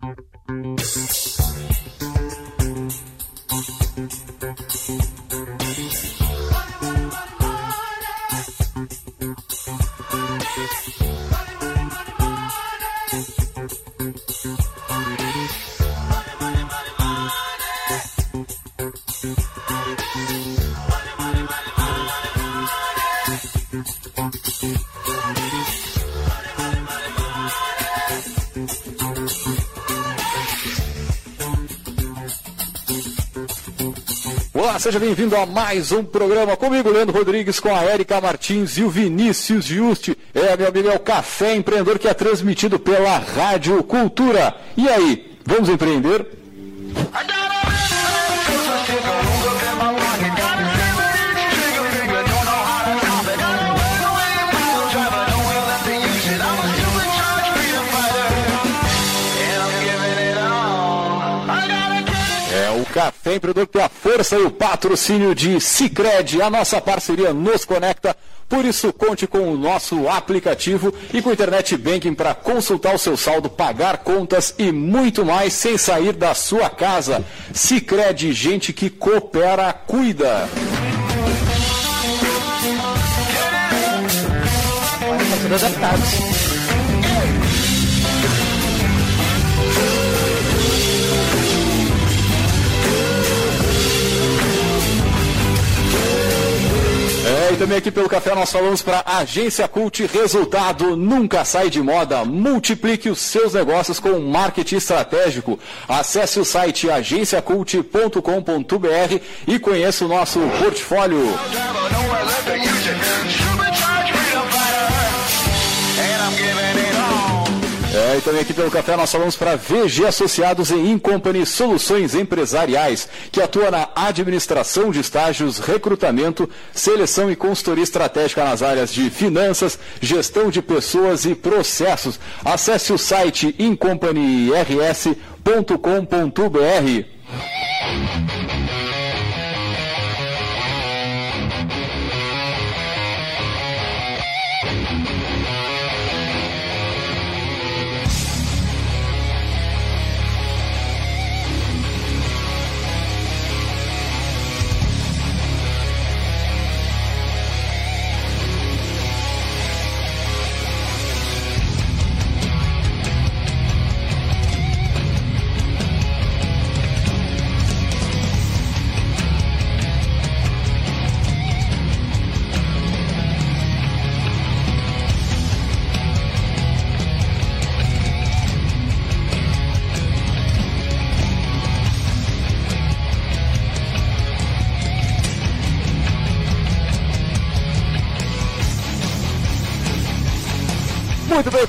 あっ。Seja bem-vindo a mais um programa comigo, Leandro Rodrigues, com a Érica Martins e o Vinícius Juste. É, meu amigo, é o Café Empreendedor que é transmitido pela Rádio Cultura. E aí, vamos empreender? É tem a força e o patrocínio de Cicred. A nossa parceria nos conecta. Por isso, conte com o nosso aplicativo e com Internet Banking para consultar o seu saldo, pagar contas e muito mais sem sair da sua casa. Cicred, gente que coopera, cuida. Tudo adaptados. É, e também aqui pelo café nós falamos para Agência Cult, resultado nunca sai de moda. Multiplique os seus negócios com marketing estratégico. Acesse o site agenciacult.com.br e conheça o nosso portfólio. É, e também aqui pelo café nós falamos para VG Associados e Incompany Soluções Empresariais, que atua na administração de estágios, recrutamento, seleção e consultoria estratégica nas áreas de finanças, gestão de pessoas e processos. Acesse o site incompanyrs.com.br.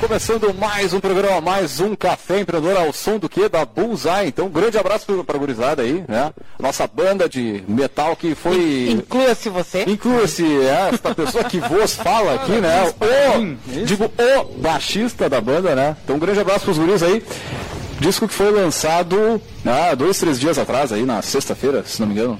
começando mais um programa, mais um Café Empreendedor ao som do que? Da Bullseye. Então, um grande abraço para a gurizada aí, né? Nossa banda de metal que foi... Inclua-se você. Inclua-se é, esta pessoa que vos fala aqui, né? O, digo, o baixista da banda, né? Então, um grande abraço para os guris aí. Disco que foi lançado há dois, três dias atrás, aí na sexta-feira, se não me engano.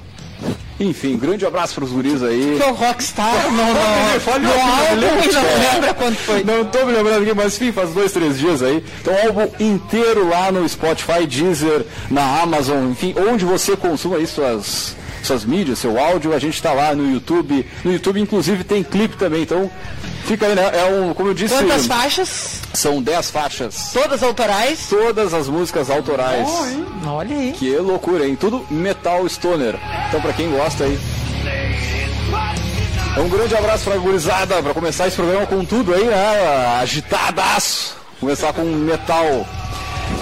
Enfim, grande abraço para os guris aí. Que é o Rockstar, não, não, Fala no meu filho, álbum não lembra quando foi. Não tô me lembrando aqui, mas enfim, faz dois, três dias aí. Então, álbum inteiro lá no Spotify, Deezer, na Amazon, enfim, onde você consuma aí suas, suas mídias, seu áudio, a gente tá lá no YouTube. No YouTube, inclusive, tem clipe também, então fica aí, né? É um, como eu disse, Quantas faixas? são dez faixas. Todas autorais? Todas as músicas autorais. Olha aí. Que loucura, hein? Tudo metal stoner. Então, pra quem gosta aí. Um grande abraço pra gurizada, pra começar esse programa com tudo aí, né? Agitadaço. Começar com metal.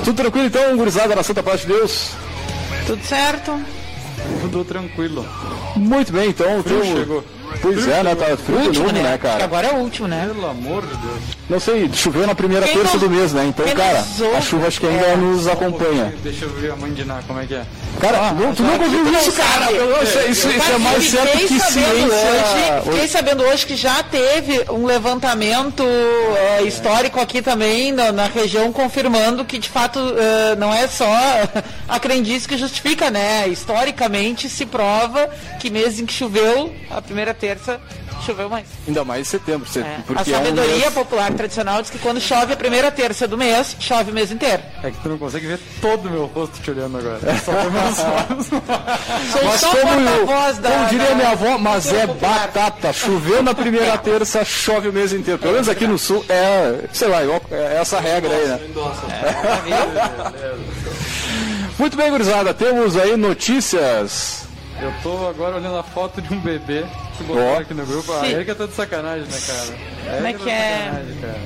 Tudo tranquilo então, gurizada, na Santa Paz de Deus? Tudo certo? Tudo tranquilo. Muito bem, então. Frio teu- chegou. Pois é, né? Tá frio de Último, novo, né? né, Acho que cara? agora é o último, né? Pelo amor de Deus. Não sei, choveu na primeira Quem terça nos- do mês, né? Então, quem cara, a chuva acho que ainda é. nos acompanha. Deixa eu ver a mãe de Ná, como é que é. Cara, não, tu nunca ouviu isso, cara? Eu- Isso, isso, isso é mais certo que ciência. Hoje, fiquei sabendo hoje que já teve um levantamento eh, histórico aqui também na, na região, confirmando que de fato eh, não é só a crendice que justifica, né? Historicamente se prova que meses em que choveu, a primeira terça choveu mais. Ainda mais em setembro. Você, É. A porque é um sabedoria mês- popular tradicional diz que quando chove a primeira terça do mês, chove o mês inteiro. É que tu não consegue ver todo o meu rosto te olhando agora. Só meus olhos. Sou Mas só como, eu, da. como diria da- minha avó, mas é popular. batata. Choveu na primeira terça, chove o mês inteiro. Pelo menos aqui no sul é, sei lá, igual- é essa regra aí, né? Muito bem, gurizada, temos aí notícias. Eu tô agora olhando a foto de um bebê que botou Ó. aqui no grupo. A. Erika tá de sacanagem, né, cara? Como é que tá de é? cara.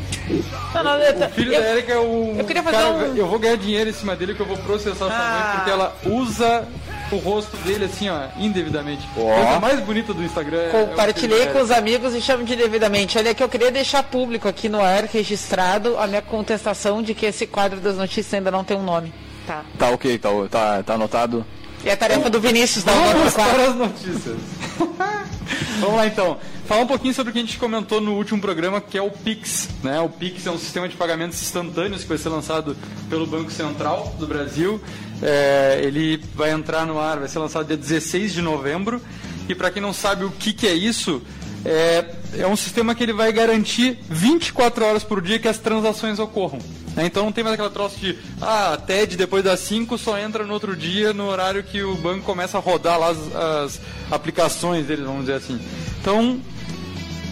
Não, não, eu, O filho eu- da Erika é o. eu queria fazer cara, um- Eu vou ganhar dinheiro em cima dele que eu vou processar essa Ah. mãe porque ela usa o rosto dele assim, ó, indevidamente. Ó. A coisa mais bonita do Instagram é- é Compartilhei da com os amigos e chamo de devidamente. Olha que eu queria deixar público aqui no ar, registrado, a minha contestação de que esse quadro das notícias ainda não tem um nome. Tá. Tá ok, tá, tá, tá anotado. E a tarefa do Vinícius nome Vamos para as notícias. Vamos lá então. Falar um pouquinho sobre o que a gente comentou no último programa, que é o Pix. Né? O Pix é um sistema de pagamentos instantâneos que vai ser lançado pelo Banco Central do Brasil. É, ele vai entrar no ar, vai ser lançado dia 16 de novembro. E para quem não sabe o que, que é isso, é, é um sistema que ele vai garantir 24 horas por dia que as transações ocorram. Né? Então não tem mais aquela troça de, ah, a TED depois das 5 só entra no outro dia, no horário que o banco começa a rodar lá as, as aplicações deles, vamos dizer assim. Então,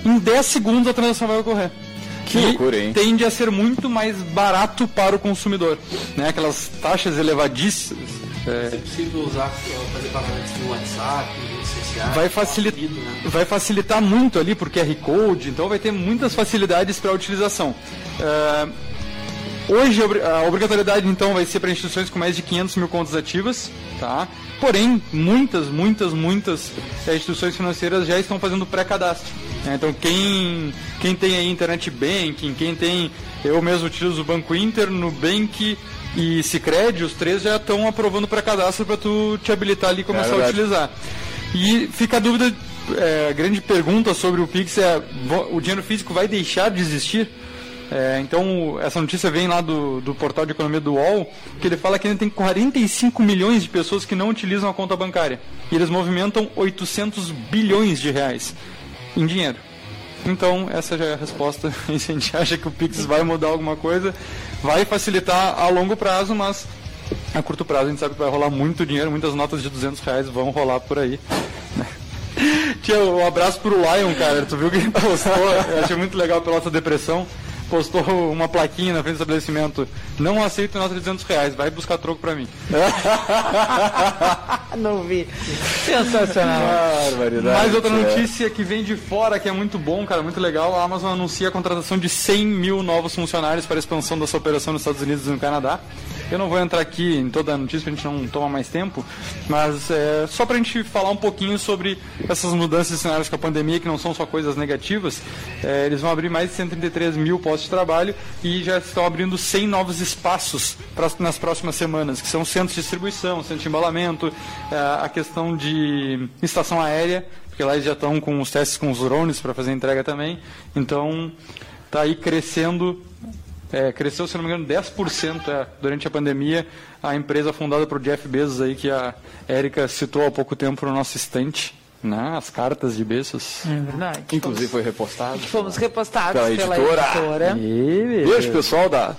em 10 segundos a transação vai ocorrer. Que E loucura, hein? Tende a ser muito mais barato para o consumidor. Né? Aquelas taxas elevadíssimas. é, É possível usar, uh, fazer pagamentos no WhatsApp, redes sociais. vai, facilitar, rápido, né? vai facilitar muito ali por QR Code, então vai ter muitas facilidades para a utilização. É, hoje a obri- a obrigatoriedade então vai ser para instituições com mais de 500 mil contas ativas, tá? Porém, muitas, muitas, muitas eh, instituições financeiras já estão fazendo pré-cadastro. né? Então quem, quem tem aí internet banking, quem tem, eu mesmo utilizo o Banco Inter, Nubank e Sicredi, os três já estão aprovando pré-cadastro para tu te habilitar ali e começar a verdade. utilizar. E fica a dúvida, é, a grande pergunta sobre o Pix é: o dinheiro físico vai deixar de existir? É, então, essa notícia vem lá do, do portal de economia do UOL, que ele fala que ainda tem 45 milhões de pessoas que não utilizam a conta bancária. E eles movimentam 800 bilhões de reais em dinheiro. Então, essa já é a resposta. E se a gente acha que o Pix vai mudar alguma coisa, vai facilitar a longo prazo, mas a curto prazo a gente sabe que vai rolar muito dinheiro, muitas notas de 200 reais vão rolar por aí. Tia, um abraço pro Lion, cara. Tu viu que ele postou? Eu achei muito legal pela nossa depressão. Postou uma plaquinha na frente do estabelecimento. Não aceito nota de 200 reais, vai buscar troco pra mim. Não vi. Sensacional. Barbaridade. Mais outra é. notícia que vem de fora, que é muito bom, cara, muito legal. A Amazon anuncia a contratação de 100 mil novos funcionários para a expansão da sua operação nos Estados Unidos e no Canadá. Eu não vou entrar aqui em toda a notícia para a gente não tomar mais tempo, mas é, só para a gente falar um pouquinho sobre essas mudanças de cenários com a pandemia, que não são só coisas negativas. É, eles vão abrir mais de 133 mil postos de trabalho e já estão abrindo 100 novos espaços pras- nas próximas semanas, que são centros de distribuição, centro de embalamento, é, a questão de estação aérea, porque lá eles já estão com os testes com os drones para fazer entrega também. Então, está aí crescendo é, cresceu, se não me engano, 10% é, durante a pandemia. A empresa fundada por Jeff Bezos, aí, que a Érica citou há pouco tempo no nosso estante, né? as cartas de Bezos. É verdade. Inclusive foi repostado. Fomos repostados Pela pela, editora. editora. Beijo, pessoal da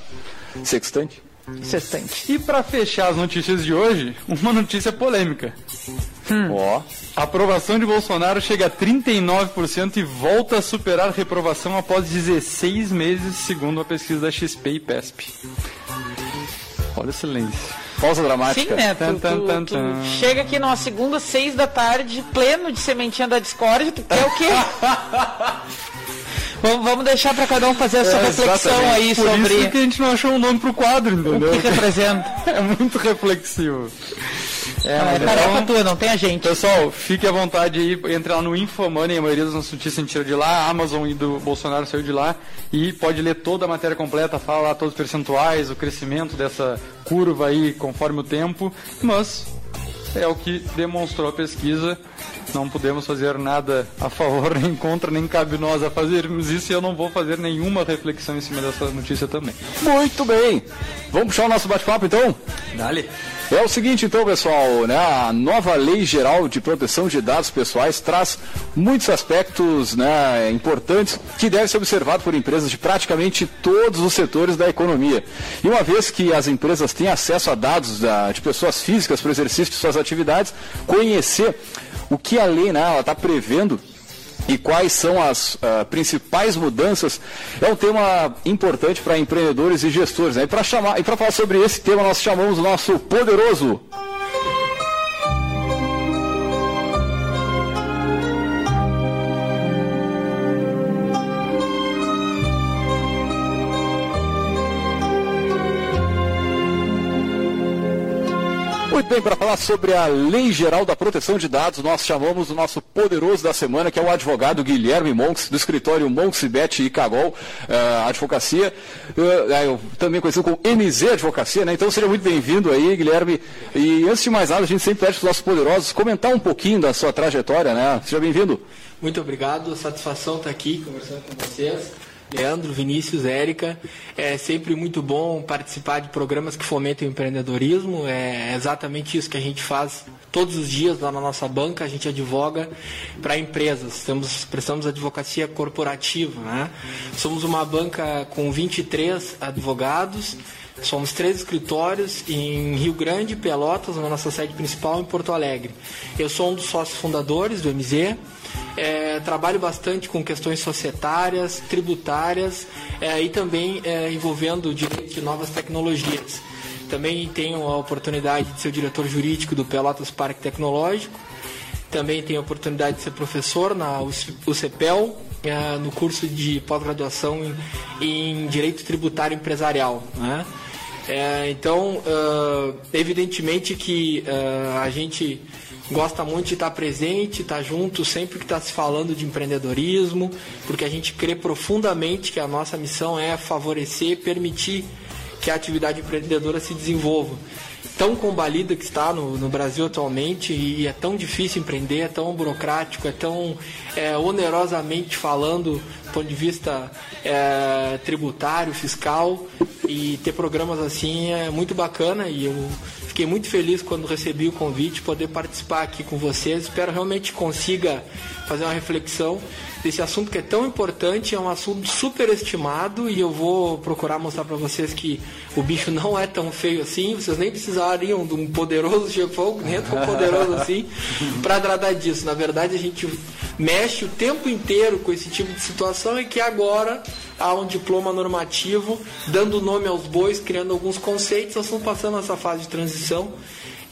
Sextante. Sextante. E para fechar as notícias de hoje, uma notícia polêmica. Ó, A aprovação de Bolsonaro chega a 39% e volta a superar reprovação após 16 meses, segundo a pesquisa da XP e PESP. Olha o silêncio. pausa Sim, dramática. né? Tu, Tan, tan, tu- tan, tu tan. chega aqui numa segunda, seis da tarde, pleno de sementinha da discórdia, tu quer o quê? vamos, vamos deixar para cada um fazer a sua É, reflexão exatamente. aí Por sobre isso que a gente não achou um nome pro quadro, entendeu? o que representa. É muito reflexivo. É, É mas tarefa então, tua, não tem a gente. Pessoal, fique à vontade aí, entre lá no Infomoney, a maioria das nossas notícias a gente tira de lá, a Amazon e do Bolsonaro saiu de lá, e pode ler toda a matéria completa, fala lá todos os percentuais, o crescimento dessa curva aí conforme o tempo, mas é o que demonstrou a pesquisa, não podemos fazer nada a favor nem contra, nem cabe nós a fazermos isso, e eu não vou fazer nenhuma reflexão em cima dessa notícia também. Muito bem. Vamos puxar o nosso bate-papo então? Dale. É o seguinte, então, pessoal, né, a nova Lei Geral de Proteção de Dados Pessoais traz muitos aspectos né, importantes que devem ser observados por empresas de praticamente todos os setores da economia. E uma vez que as empresas têm acesso a dados da, de pessoas físicas para o exercício de suas atividades, conhecer o que a lei está prevendo e quais são as uh, principais mudanças é um tema importante para empreendedores e gestores. Né? E para chamar e para falar sobre esse tema nós chamamos o nosso poderoso bem, para falar sobre a Lei Geral da Proteção de Dados, nós chamamos o nosso poderoso da semana, que é o advogado Guilherme Monks, do escritório Monks, Bet e Cagol, uh, Advocacia, uh, também conhecido como MZ Advocacia, né? Então seja muito bem-vindo aí, Guilherme. E antes de mais nada, a gente sempre pede para os nossos poderosos comentar um pouquinho da sua trajetória, né? Seja bem-vindo. Muito obrigado, satisfação estar aqui conversando com vocês. Leandro, Vinícius, Érica. É sempre muito bom participar de programas que fomentam o empreendedorismo. É exatamente isso que a gente faz todos os dias lá na nossa banca. A gente advoga para empresas. Temos, prestamos advocacia corporativa. Né? Somos uma banca com 23 advogados. Somos três escritórios em Rio Grande, Pelotas, na nossa sede principal, em Porto Alegre. Eu sou um dos sócios fundadores do MZ. É, trabalho bastante com questões societárias, tributárias é, e também é, envolvendo direito de novas tecnologias. Também tenho a oportunidade de ser o diretor jurídico do Pelotas Parque Tecnológico. Também tenho a oportunidade de ser professor na UCPEL, é, no curso de pós-graduação em, em, Direito Tributário Empresarial. Né? É, então, uh, evidentemente que uh, a gente gosta muito de estar presente, estar junto sempre que está se falando de empreendedorismo, porque a gente crê profundamente que a nossa missão é favorecer, permitir que a atividade empreendedora se desenvolva. Tão combalida que está no, no Brasil atualmente e é tão difícil empreender, é tão burocrático, é tão é, onerosamente falando do ponto de vista é, tributário, fiscal e ter programas assim é muito bacana e eu Fiquei muito feliz quando recebi o convite, poder participar aqui com vocês. Espero realmente consiga fazer uma reflexão desse assunto que é tão importante, é um assunto super estimado e eu vou procurar mostrar para vocês que o bicho não é tão feio assim, vocês nem precisariam de um poderoso chefão, nem é tão poderoso assim, para tratar disso. Na verdade, a gente mexe o tempo inteiro com esse tipo de situação e que agora há um diploma normativo dando nome aos bois, criando alguns conceitos, nós estamos passando essa fase de transição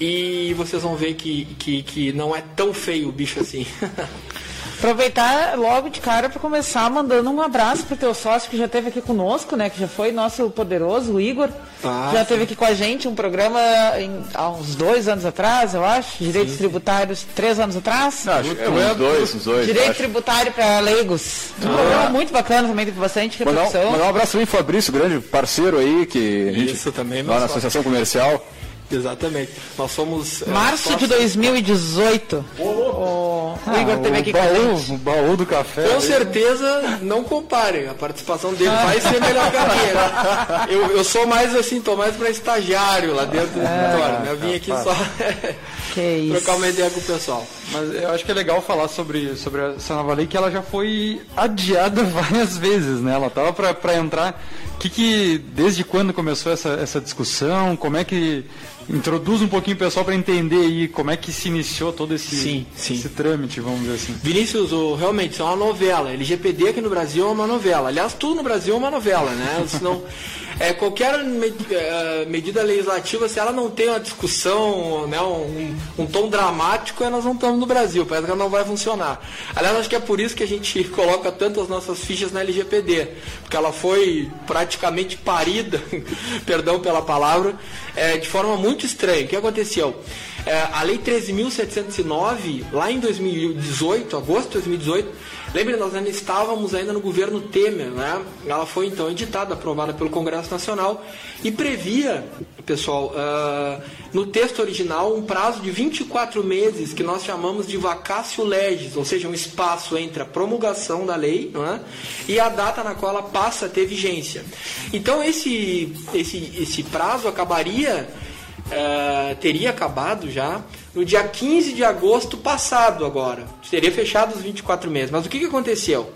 e vocês vão ver que, que, que não é tão feio o bicho assim. Aproveitar logo de cara para começar mandando um abraço pro teu sócio que já esteve aqui conosco, né? Que já foi nosso poderoso, o Igor. Ah, já esteve aqui com a gente um programa em, há uns dois anos atrás, eu acho. Direitos sim, tributários, três anos atrás. Não, acho que é uns dois, uns dois. Direito tributário para leigos. Um ah. programa muito bacana também, teve bastante repercussão. Mandar um, mandar um abraço também, Fabrício, grande parceiro aí, que Isso também, lá na Associação Comercial. Exatamente. Nós somos. É, Março de 2018. O, o ah, Igor teve aqui baú, com a gente. O baú do café. Com certeza, não comparem. A participação dele vai ser melhor que a minha. Eu, eu sou mais assim, tô mais para estagiário lá dentro do é, escritório. Né? Eu vim aqui só trocar uma ideia com o pessoal. Mas eu acho que é legal falar sobre, sobre essa nova lei, que ela já foi adiada várias vezes, né? Ela estava para entrar. Que, que desde quando começou essa, essa discussão? Como é que introduz um pouquinho o pessoal para entender aí como é que se iniciou todo esse, sim, sim. esse trâmite, vamos dizer assim. Vinícius, o, realmente, isso é uma novela. LGPD aqui no Brasil é uma novela. Aliás, tudo no Brasil é uma novela, né? Senão, é, qualquer é, medida legislativa, se ela não tem uma discussão, né, um, um, tom dramático, nós não estamos no Brasil, parece que ela não vai funcionar. Aliás, acho que é por isso que a gente coloca tanto as nossas fichas na LGPD, porque ela foi praticamente parida, perdão pela palavra, é, de forma muito estranha. O que aconteceu? É, a Lei 13.709, lá em 2018, agosto de 2018, Lembre, nós ainda estávamos ainda no governo Temer, né? Ela foi então editada, aprovada pelo Congresso Nacional e previa, pessoal, uh, no texto original um prazo de 24 meses que nós chamamos de vacácio legis, ou seja, um espaço entre a promulgação da lei é? e a data na qual ela passa a ter vigência. Então esse, esse, esse prazo acabaria uh, teria acabado já no dia 15 de agosto passado agora. Teria fechado os 24 meses. Mas o que, que aconteceu?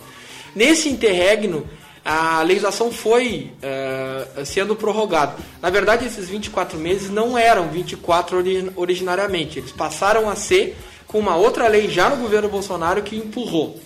Nesse interregno, a legislação foi uh, sendo prorrogada. Na verdade, esses 24 meses não eram 24 originariamente. Eles passaram a ser com uma outra lei já no governo Bolsonaro que empurrou.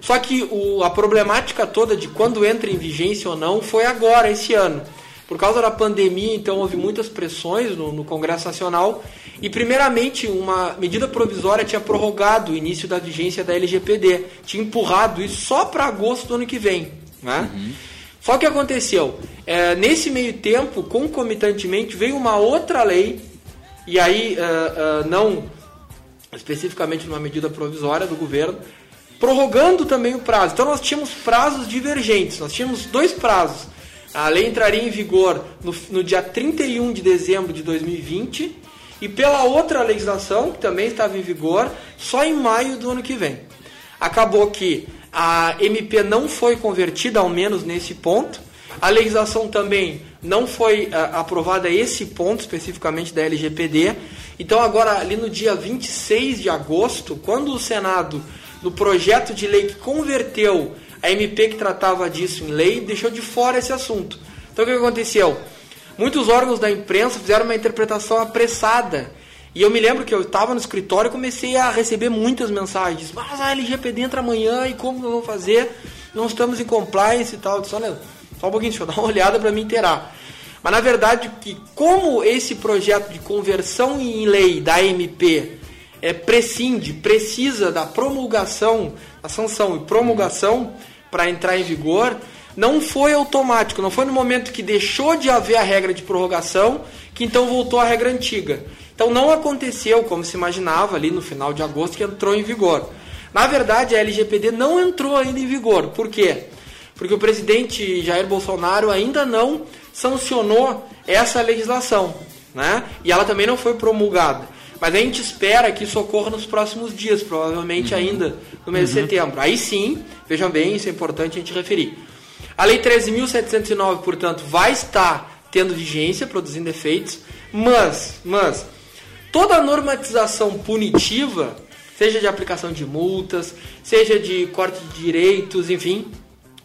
Só que o, a problemática toda de quando entra em vigência ou não foi agora, esse ano. Por causa da pandemia, então, houve muitas pressões no, no Congresso Nacional e, primeiramente, uma medida provisória tinha prorrogado o início da vigência da LGPD, tinha empurrado isso só para agosto do ano que vem. Né? Uhum. Só que aconteceu, é, nesse meio tempo, concomitantemente, veio uma outra lei, e aí uh, uh, não especificamente numa medida provisória do governo, prorrogando também o prazo. Então nós tínhamos prazos divergentes, nós tínhamos dois prazos. A lei entraria em vigor no, no dia 31 de dezembro de 2020 e pela outra legislação, que também estava em vigor, só em maio do ano que vem. Acabou que a MP não foi convertida, ao menos nesse ponto. A legislação também não foi uh, aprovada esse ponto especificamente da LGPD. Então agora ali no dia 26 de agosto, quando o Senado no projeto de lei que converteu a MP que tratava disso em lei, deixou de fora esse assunto. Então o que aconteceu? Muitos órgãos da imprensa fizeram uma interpretação apressada. E eu me lembro que eu estava no escritório e comecei a receber muitas mensagens. Mas a LGPD entra amanhã e como nós vamos fazer? Não estamos em compliance e tal. Eu disse, só um pouquinho, deixa eu dar uma olhada para me inteirar. Mas na verdade, que como esse projeto de conversão em lei da MP é, prescinde, precisa da promulgação, da sanção e promulgação para entrar em vigor, não foi automático, não foi no momento que deixou de haver a regra de prorrogação que então voltou à regra antiga. Então não aconteceu como se imaginava ali no final de agosto que entrou em vigor. Na verdade, a LGPD não entrou ainda em vigor. Por quê? Porque o presidente Jair Bolsonaro ainda não sancionou essa legislação, né? E ela também não foi promulgada. Mas a gente espera que isso ocorra nos próximos dias, provavelmente uhum. ainda no mês uhum. de setembro. Aí sim, vejam bem, isso é importante a gente referir. A Lei 13.709, portanto, vai estar tendo vigência, produzindo efeitos, mas, mas toda a normatização punitiva, seja de aplicação de multas, seja de corte de direitos, enfim,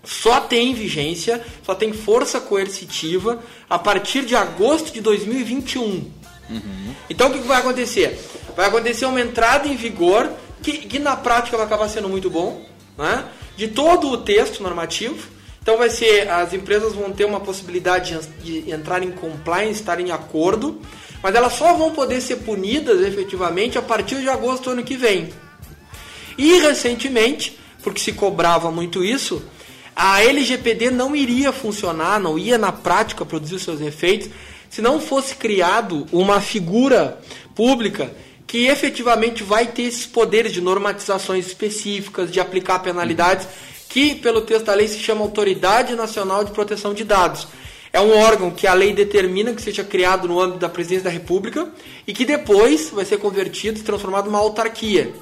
só tem vigência, só tem força coercitiva a partir de agosto de 2021. Uhum. Então o que vai acontecer? Vai acontecer uma entrada em vigor que, que na prática vai acabar sendo muito bom, né? De todo o texto normativo. Então vai ser, as empresas vão ter uma possibilidade de, entrar em compliance, estar em acordo, mas elas só vão poder ser punidas efetivamente a partir de agosto do ano que vem. E recentemente, porque se cobrava muito isso, a LGPD não iria funcionar, não ia na prática produzir seus efeitos se não fosse criado uma figura pública que efetivamente vai ter esses poderes de normatizações específicas, de aplicar penalidades, que pelo texto da lei se chama Autoridade Nacional de Proteção de Dados. É um órgão que a lei determina que seja criado no âmbito da presidência da República e que depois vai ser convertido e transformado numa autarquia.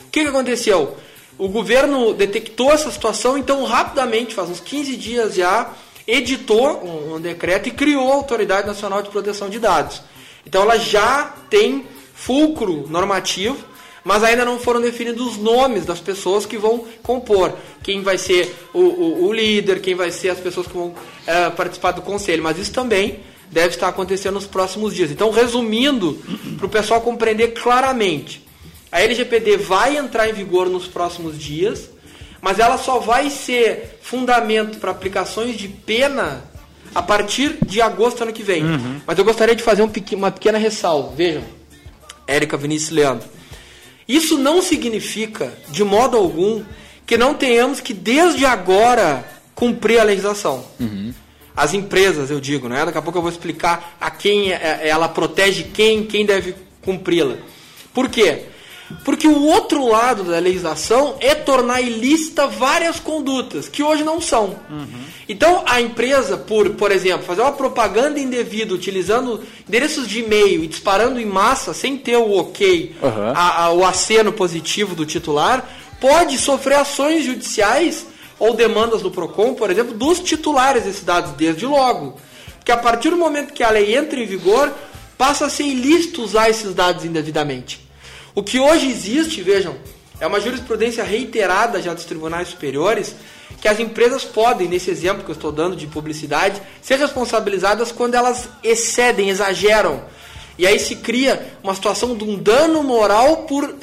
O que, que aconteceu? O governo detectou essa situação, então rapidamente, faz uns 15 dias já, editou um decreto e criou a Autoridade Nacional de Proteção de Dados. Então ela já tem fulcro normativo, mas ainda não foram definidos os nomes das pessoas que vão compor. Quem vai ser o, o, o líder, quem vai ser as pessoas que vão é, participar do conselho. Mas isso também deve estar acontecendo nos próximos dias. Então, resumindo, para o pessoal compreender claramente, a LGPD vai entrar em vigor nos próximos dias mas ela só vai ser fundamento para aplicações de pena a partir de agosto do ano que vem. Uhum. Mas eu gostaria de fazer um uma pequena ressalva. Vejam, Érica Vinícius Leandro. Isso não significa, de modo algum, que não tenhamos que, desde agora, cumprir a legislação. Uhum. As empresas, eu digo, né? Daqui a pouco eu vou explicar a quem é, ela protege quem, quem deve cumpri-la. Por quê? Porque o outro lado da legislação é tornar ilícita várias condutas que hoje não são. Uhum. Então, a empresa, por, por exemplo, fazer uma propaganda indevida utilizando endereços de e-mail e disparando em massa sem ter o ok, uhum. a, a, o aceno positivo do titular, pode sofrer ações judiciais ou demandas do PROCON, por exemplo, dos titulares desses dados, desde logo. Porque a partir do momento que a lei entra em vigor, passa a ser ilícito usar esses dados indevidamente. O que hoje existe, vejam, é uma jurisprudência reiterada já dos tribunais superiores que as empresas podem, nesse exemplo que eu estou dando de publicidade, ser responsabilizadas quando elas excedem, exageram. E aí se cria uma situação de um dano moral por uh,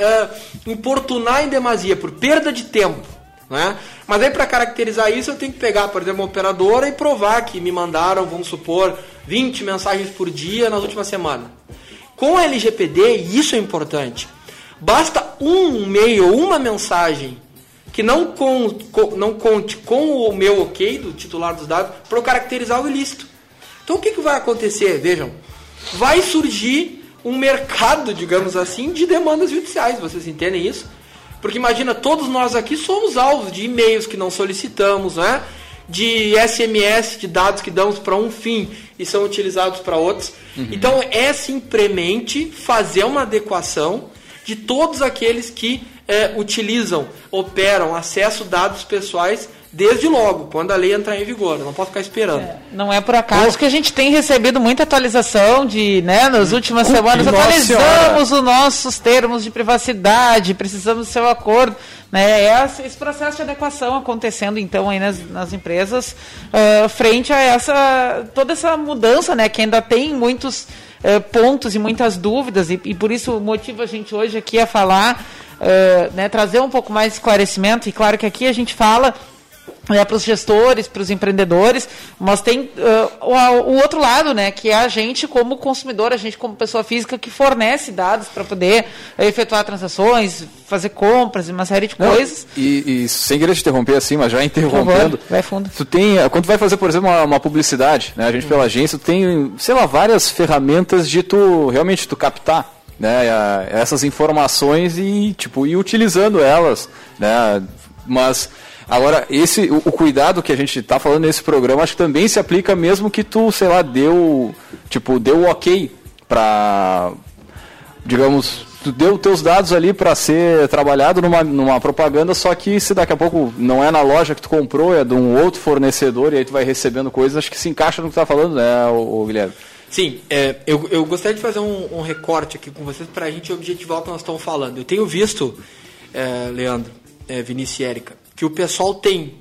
importunar em demasia, por perda de tempo. Né? Mas aí para caracterizar isso eu tenho que pegar, por exemplo, uma operadora e provar que me mandaram, vamos supor, 20 mensagens por dia nas últimas semanas. Com a LGPD, isso é importante. Basta um e-mail, uma mensagem que não, com, não conte com o meu ok do titular dos dados para eu caracterizar o ilícito. Então o que, que vai acontecer? Vejam, vai surgir um mercado, digamos assim, de demandas judiciais. Vocês entendem isso? Porque imagina, todos nós aqui somos alvos de e-mails que não solicitamos, né? de SMS, de dados que damos para um fim e são utilizados para outros. Uhum. Então é simplesmente fazer uma adequação de todos aqueles que é, utilizam, operam, acesso dados pessoais desde logo, quando a lei entrar em vigor. Eu não posso ficar esperando. É, não é por acaso que a gente tem recebido muita atualização de, né, nas últimas semanas, atualizamos os nossos termos de privacidade, precisamos do seu acordo. Né, é esse processo de adequação acontecendo então aí nas, nas empresas uh, frente a essa toda essa mudança né, que ainda tem muitos uh, pontos e muitas dúvidas e, e por isso motiva a gente hoje aqui a falar uh, né, trazer um pouco mais de esclarecimento. E claro que aqui a gente fala é, para os gestores, para os empreendedores, mas tem uh, o, o, outro lado, né, que é a gente como consumidor, a gente como pessoa física que fornece dados para poder efetuar transações, fazer compras e uma série de Não, coisas. E, e, sem querer te interromper assim, mas já interrompendo, vai fundo. Tu tem, quando tu vai fazer, por exemplo, uma, uma publicidade, né, a gente pela agência, tu tem, sei lá, várias ferramentas de tu realmente tu captar né, essas informações e tipo ir utilizando elas, né? Mas agora esse o, o cuidado que a gente está falando nesse programa acho que também se aplica mesmo que tu sei lá deu tipo deu ok para digamos tu deu teus dados ali para ser trabalhado numa, numa propaganda, só que se daqui a pouco não é na loja que tu comprou, é de um outro fornecedor e aí tu vai recebendo coisas, acho que se encaixa no que tu tá falando, né, o, o Guilherme? Sim, é, eu, eu gostaria de fazer um, um recorte aqui com vocês para a gente objetivar o que nós estamos falando. Eu tenho visto, é, Leandro, é, Vinícius e Érica, que o pessoal tem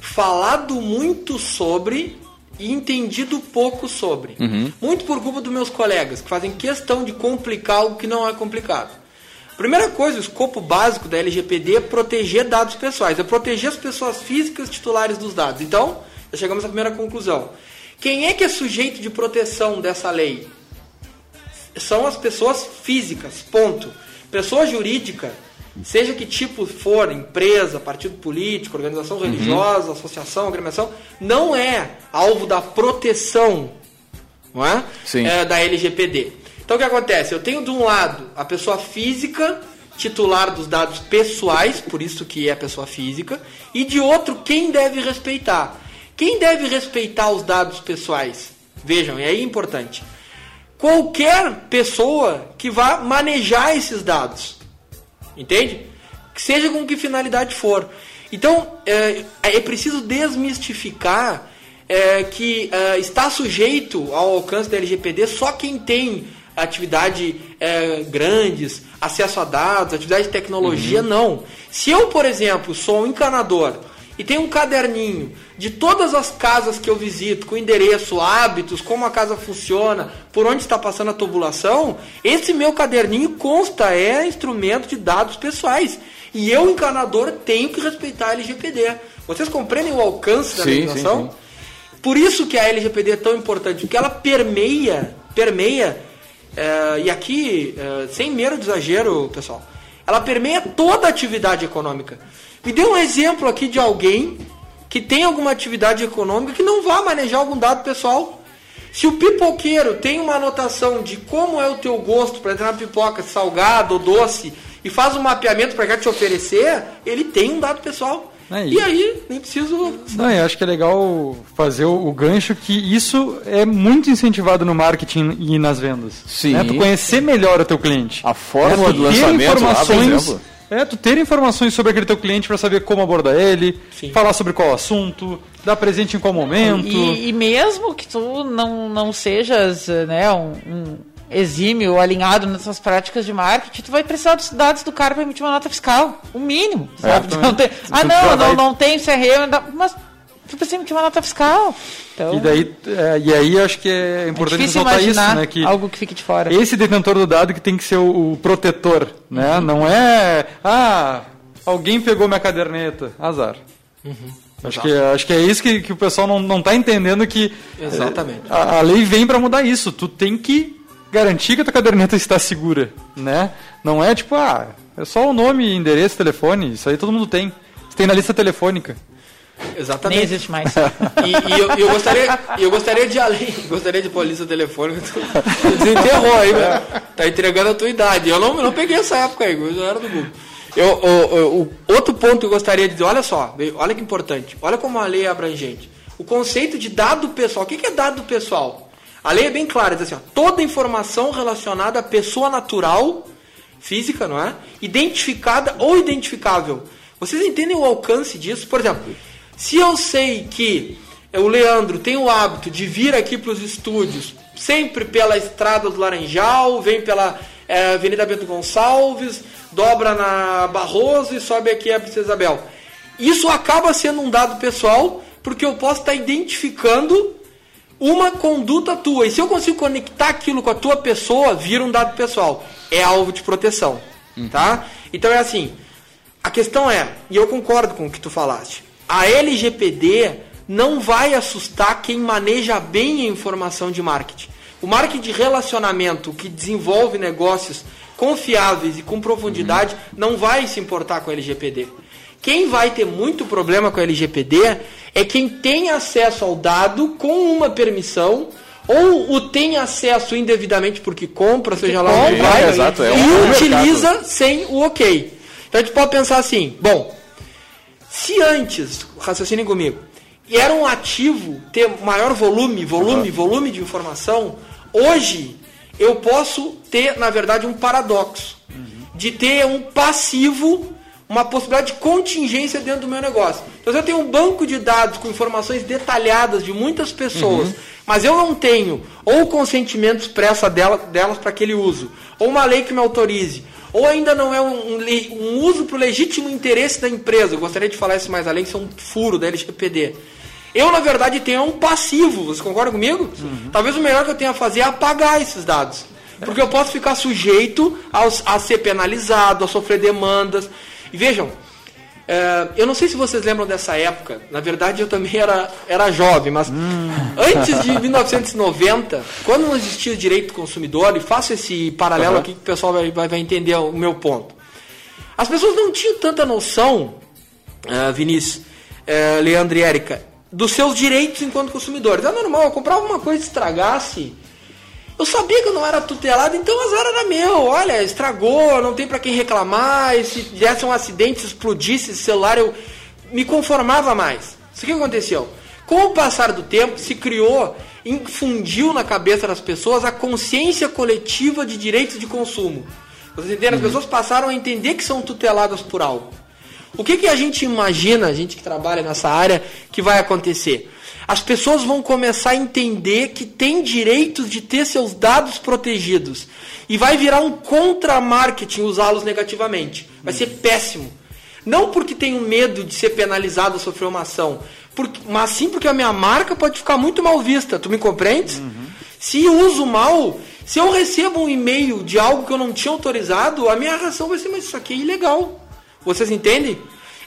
falado muito sobre e entendido pouco sobre. Uhum. Muito por culpa dos meus colegas, que fazem questão de complicar algo que não é complicado. Primeira coisa, o escopo básico da LGPD é proteger dados pessoais, é proteger as pessoas físicas titulares dos dados. Então, já chegamos à primeira conclusão. Quem é que é sujeito de proteção dessa lei? São as pessoas físicas, ponto. Pessoa jurídica, seja que tipo for, empresa, partido político, organização uhum. religiosa, associação, agremiação, não é alvo da proteção não é? é? da LGPD. Então o que acontece? Eu tenho de um lado a pessoa física, titular dos dados pessoais, por isso que é pessoa física, e de outro quem deve respeitar. Quem deve respeitar os dados pessoais? Vejam, e aí é importante. Qualquer pessoa que vá manejar esses dados. Entende? Seja com que finalidade for. Então, é, é preciso desmistificar é, que é, está sujeito ao alcance da LGPD só quem tem atividade é, grandes, acesso a dados, atividade de tecnologia, uhum. não. Se eu, por exemplo, sou um encanador e tenho um caderninho de todas as casas que eu visito, com endereço, hábitos, como a casa funciona, por onde está passando a tubulação, esse meu caderninho consta, é instrumento de dados pessoais. E eu, encanador, tenho que respeitar a LGPD. Vocês compreendem o alcance da sim, legislação? Sim, sim. Por isso que a LGPD é tão importante, porque ela permeia, permeia, é, e aqui, é, sem mero de exagero, pessoal, ela permeia toda a atividade econômica. Me dê um exemplo aqui de alguém que tem alguma atividade econômica que não vá manejar algum dado pessoal. Se o pipoqueiro tem uma anotação de como é o teu gosto para entrar na pipoca, salgado ou doce, e faz um mapeamento para te oferecer, ele tem um dado pessoal. É, e... aí, nem preciso. Não, eu acho que é legal fazer o, o, gancho que isso é muito incentivado no marketing e nas vendas. Sim. Né? Tu conhecer melhor o teu cliente. A forma né? do lançamento, informações. Lá, é, tu ter informações sobre aquele teu cliente para saber como abordar ele, Sim. falar sobre qual assunto, dar presente em qual momento. E, e, mesmo que tu não, não sejas né, um, um exímio alinhado nessas práticas de marketing, tu vai precisar dos dados do cara para emitir uma nota fiscal. O mínimo, sabe? É, não tem, ah, não, não, não tem CRM, mas tu precisa emitir uma nota fiscal. Então, E, daí, é, e aí acho que é é importante difícil ressaltar imaginar isso, né? Que algo que fique de fora. esse detentor do dado que tem que ser o, o protetor, né? Não é, ah, alguém pegou minha caderneta, azar. Acho, que, acho que é isso que, que o pessoal não, não tá entendendo que Exatamente. eh, a, a lei vem para mudar isso. Tu tem que garantir que a tua caderneta está segura, né? Não é tipo, ah, é só o nome, endereço, telefone, isso aí todo mundo tem. Você tem na lista telefônica. Exatamente. Nem existe mais. E, e eu, eu gostaria, eu gostaria de além, gostaria de polícia telefônica. Tu, tu desenterrou aí, né? Tá entregando a tua idade. Eu não, não peguei essa época aí, eu já era do Google. Eu, outro ponto que eu gostaria de dizer, olha só, olha que importante, olha como a lei é abrangente. O conceito de dado pessoal, o que que é dado pessoal? A lei é bem clara, diz assim, ó, toda informação relacionada à pessoa natural, física, não é? Identificada ou identificável. Vocês entendem o alcance disso? Por exemplo, se eu sei que o Leandro tem o hábito de vir aqui para os estúdios sempre pela estrada do Laranjal, vem pela eh, Avenida Bento Gonçalves, dobra na Barroso e sobe aqui a Princesa Isabel. Isso acaba sendo um dado pessoal, porque eu posso estar identificando uma conduta tua. E se eu consigo conectar aquilo com a tua pessoa, vira um dado pessoal. É alvo de proteção. Tá? Então é assim. A questão é, e eu concordo com o que tu falaste, a LGPD não vai assustar quem maneja bem a informação de marketing. O marketing de relacionamento que desenvolve negócios confiáveis e com profundidade não vai se importar com a LGPD. Quem vai ter muito problema com a LGPD é quem tem acesso ao dado com uma permissão ou o tem acesso indevidamente porque compra, seja lá onde vai, é, exato, é e utiliza sem o ok. Então a gente pode pensar assim, bom, se antes, raciocinem comigo, era um ativo ter maior volume, volume, volume de informação, hoje eu posso ter, na verdade, um paradoxo de ter um passivo, uma possibilidade de contingência dentro do meu negócio. Então, se eu tenho um banco de dados com informações detalhadas de muitas pessoas, mas eu não tenho ou consentimento expresso dela, delas para aquele uso, ou uma lei que me autorize, ou ainda não é um, um um uso para o legítimo interesse da empresa. Eu gostaria de falar isso mais além, isso é um furo da LGPD. Eu, na verdade, tenho um passivo, você concorda comigo? Talvez o melhor que eu tenha a fazer é apagar esses dados. Porque eu posso ficar sujeito aos- a ser penalizado, a sofrer demandas. E vejam, é, eu não sei se vocês lembram dessa época, na verdade eu também era, era jovem, mas antes de 1990, quando não existia direito do consumidor, e faço esse paralelo aqui que o pessoal vai, vai, vai entender o meu ponto. As pessoas não tinham tanta noção, ah, Vinícius, eh, Leandro e Érica, dos seus direitos enquanto consumidores. É normal, eu comprava uma coisa e estragasse. Eu sabia que eu não era tutelado, então o azar era meu. Olha, estragou, não tem pra quem reclamar. E se desse um acidente, se explodisse esse celular, eu me conformava mais. Isso que aconteceu. Com o passar do tempo, se criou, infundiu na cabeça das pessoas a consciência coletiva de direitos de consumo. Vocês entenderam? As pessoas passaram a entender que são tuteladas por algo. O que, que a gente imagina, a gente que trabalha nessa área, que vai acontecer? As pessoas vão começar a entender que tem direitos de ter seus dados protegidos. E vai virar um contra-marketing usá-los negativamente. Vai ser péssimo. Não porque tenho medo de ser penalizado ou sofrer uma ação, porque- mas sim porque a minha marca pode ficar muito mal vista. Tu me compreendes? Se uso mal, se eu recebo um e-mail de algo que eu não tinha autorizado, a minha reação vai ser, mas isso aqui é ilegal. Vocês entendem?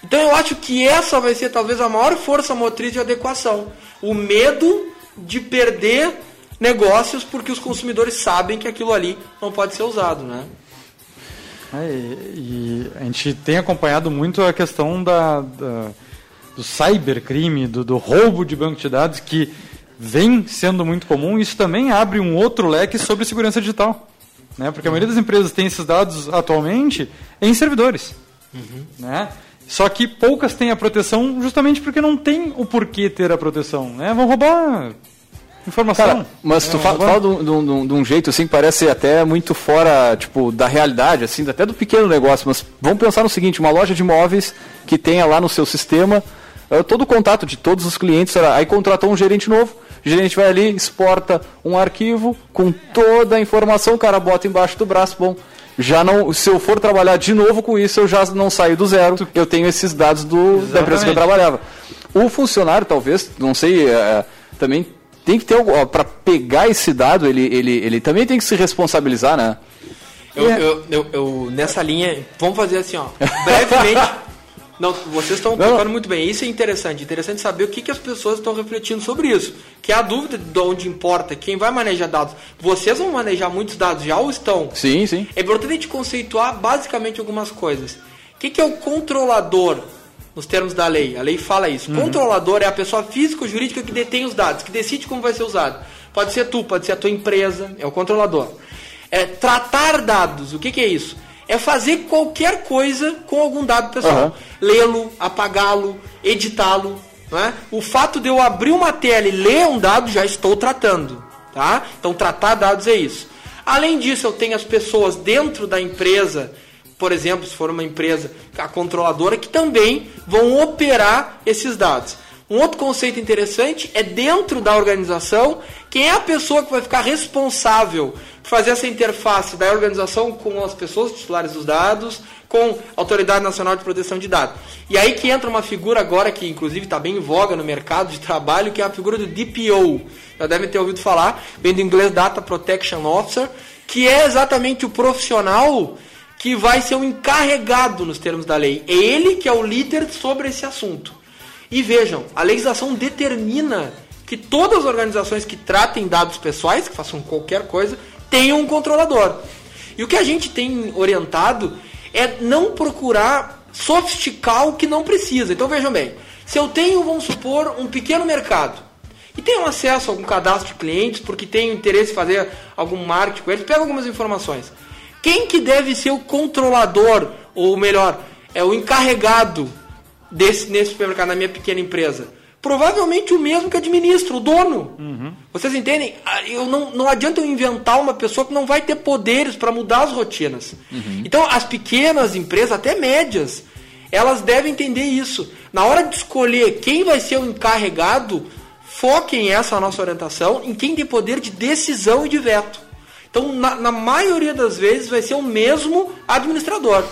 Então eu acho que essa vai ser talvez a maior força motriz de adequação. O medo de perder negócios porque os consumidores sabem que aquilo ali não pode ser usado, né? É, e, e a gente tem acompanhado muito a questão da, da- do cybercrime, do, do roubo de banco de dados, que vem sendo muito comum. Isso também abre um outro leque sobre segurança digital. Né? Porque a maioria das empresas tem esses dados atualmente em servidores. Né? Só que poucas têm a proteção justamente porque não tem o porquê ter a proteção. Né? Vão roubar informação. Cara, mas tu É, fala, vão- fala de, um- de um- de um jeito assim que parece até muito fora, tipo, da realidade, assim, até do pequeno negócio. Mas vamos pensar no seguinte: uma loja de imóveis que tenha lá no seu sistema eh, todo o contato de todos os clientes, aí contratou um gerente novo. O gerente vai ali, exporta um arquivo com toda a informação, o cara bota embaixo do braço, bom, já não, se eu for trabalhar de novo com isso, eu já não saio do zero, eu tenho esses dados do, da empresa que eu trabalhava. O funcionário, talvez, não sei, é, também tem que ter algo, para pegar esse dado, ele, ele, ele também tem que se responsabilizar, né? Eu, eu, eu, eu, nessa linha, vamos fazer assim, ó. Brevemente. não, vocês estão colocando muito bem. Isso é interessante. Interessante saber o que, que as pessoas estão refletindo sobre isso. Que é a dúvida de onde importa, quem vai manejar dados. Vocês vão manejar muitos dados já ou estão? Sim, sim. É importante a gente conceituar basicamente algumas coisas. O que, que é o controlador nos termos da lei? A lei fala isso. Uhum. Controlador é a pessoa física ou jurídica que detém os dados, que decide como vai ser usado. Pode ser tu, pode ser a tua empresa, é o controlador. É tratar dados. O que, que é isso? É fazer qualquer coisa com algum dado pessoal. Uhum. Lê-lo, apagá-lo, editá-lo. É? O fato de eu abrir uma tela e ler um dado, já estou tratando. Tá? Então, tratar dados é isso. Além disso, eu tenho as pessoas dentro da empresa, por exemplo, se for uma empresa, a controladora, que também vão operar esses dados. Um outro conceito interessante é dentro da organização, quem é a pessoa que vai ficar responsável por fazer essa interface da organização com as pessoas titulares dos dados, com a Autoridade Nacional de Proteção de Dados. E aí que entra uma figura agora que inclusive está bem em voga no mercado de trabalho, que é a figura do DPO. Já devem ter ouvido falar, vem do inglês Data Protection Officer, que é exatamente o profissional que vai ser o encarregado nos termos da lei. É ele que é o líder sobre esse assunto. E vejam, a legislação determina que todas as organizações que tratem dados pessoais, que façam qualquer coisa, tenham um controlador. E o que a gente tem orientado é não procurar sofisticar o que não precisa. Então vejam bem, se eu tenho, vamos supor, um pequeno mercado e tenho acesso a algum cadastro de clientes porque tenho interesse em fazer algum marketing com eles, pego algumas informações. Quem que deve ser o controlador, ou melhor, é o encarregado desse, nesse supermercado, na minha pequena empresa? Provavelmente o mesmo que administra, o dono. Uhum. Vocês entendem? Ah, eu não, não adianta eu inventar uma pessoa que não vai ter poderes para mudar as rotinas. Uhum. Então, as pequenas empresas, até médias, elas devem entender isso. Na hora de escolher quem vai ser o encarregado, foquem essa nossa orientação em quem tem poder de decisão e de veto. Então, na, na maioria das vezes, vai ser o mesmo administrador.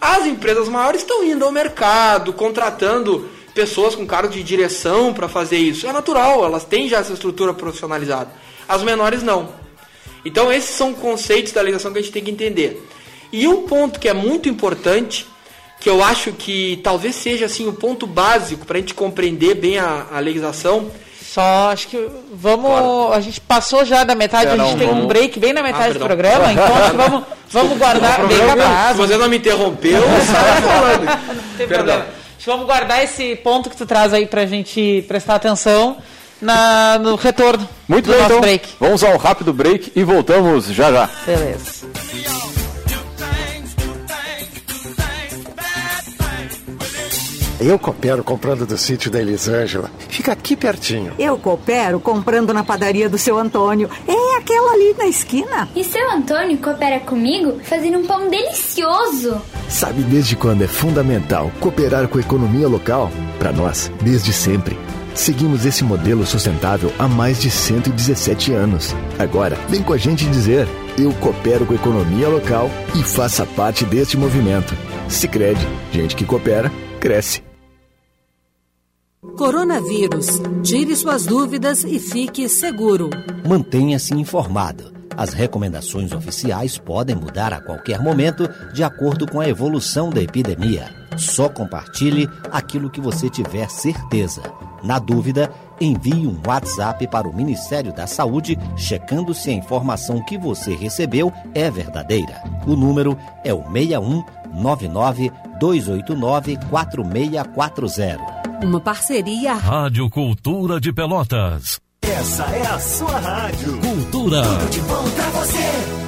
As empresas maiores estão indo ao mercado, contratando pessoas com cargo de direção para fazer isso. É natural, elas têm já essa estrutura profissionalizada. As menores não. Então esses são conceitos da legislação que a gente tem que entender. E um ponto que é muito importante, que eu acho que talvez seja assim o ponto básico para a gente compreender bem a, a legislação, só acho que vamos. Claro. A gente passou já da metade, não, a gente tem vamos... um break bem na metade ah, do programa, então acho que vamos, vamos guardar bem capaz. Se você não me interrompeu, sai falando. não tem Perdão. problema. Vamos guardar esse ponto que tu traz aí pra gente prestar atenção na, no retorno Muito do bem, então, break. Vamos ao rápido break e voltamos já já. Beleza. Eu coopero comprando do sítio da Elisângela. Fica aqui pertinho. Eu coopero comprando na padaria do seu Antônio. É aquela ali na esquina. E seu Antônio coopera comigo fazendo um pão delicioso. Sabe desde quando é fundamental cooperar com a economia local? Para nós, desde sempre. Seguimos esse modelo sustentável há mais de 117 anos. Agora, vem com a gente dizer: eu coopero com a economia local e faça parte deste movimento. Sicredi, gente que coopera, cresce. Coronavírus. Tire suas dúvidas e fique seguro. Mantenha-se informado. As recomendações oficiais podem mudar a qualquer momento de acordo com a evolução da epidemia. Só compartilhe aquilo que você tiver certeza. Na dúvida, envie um WhatsApp para o Ministério da Saúde checando se a informação que você recebeu é verdadeira. O número é o 61 99 289 4640. Uma parceria. Rádio Cultura de Pelotas. Essa é a sua rádio. Cultura. Tudo de bom pra você.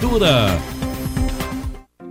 duda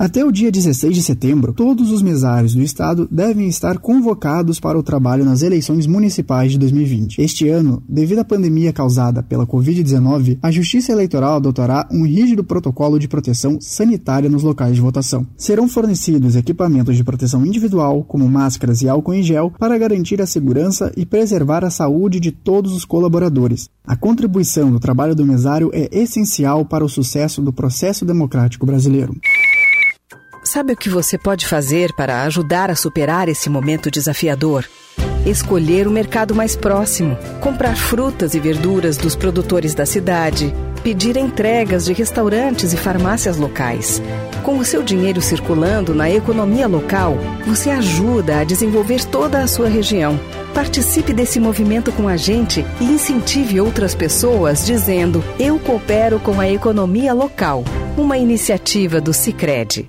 Até o dia 16 de setembro, todos os mesários do Estado devem estar convocados para o trabalho nas eleições municipais de 2020. Este ano, devido à pandemia causada pela Covid-19, a Justiça Eleitoral adotará um rígido protocolo de proteção sanitária nos locais de votação. Serão fornecidos equipamentos de proteção individual, como máscaras e álcool em gel, para garantir a segurança e preservar a saúde de todos os colaboradores. A contribuição do trabalho do mesário é essencial para o sucesso do processo democrático brasileiro. Sabe o que você pode fazer para ajudar a superar esse momento desafiador? Escolher o mercado mais próximo, comprar frutas e verduras dos produtores da cidade, pedir entregas de restaurantes e farmácias locais. Com o seu dinheiro circulando na economia local, você ajuda a desenvolver toda a sua região. Participe desse movimento com a gente e incentive outras pessoas dizendo: Eu coopero com a economia local. Uma iniciativa do Cicred.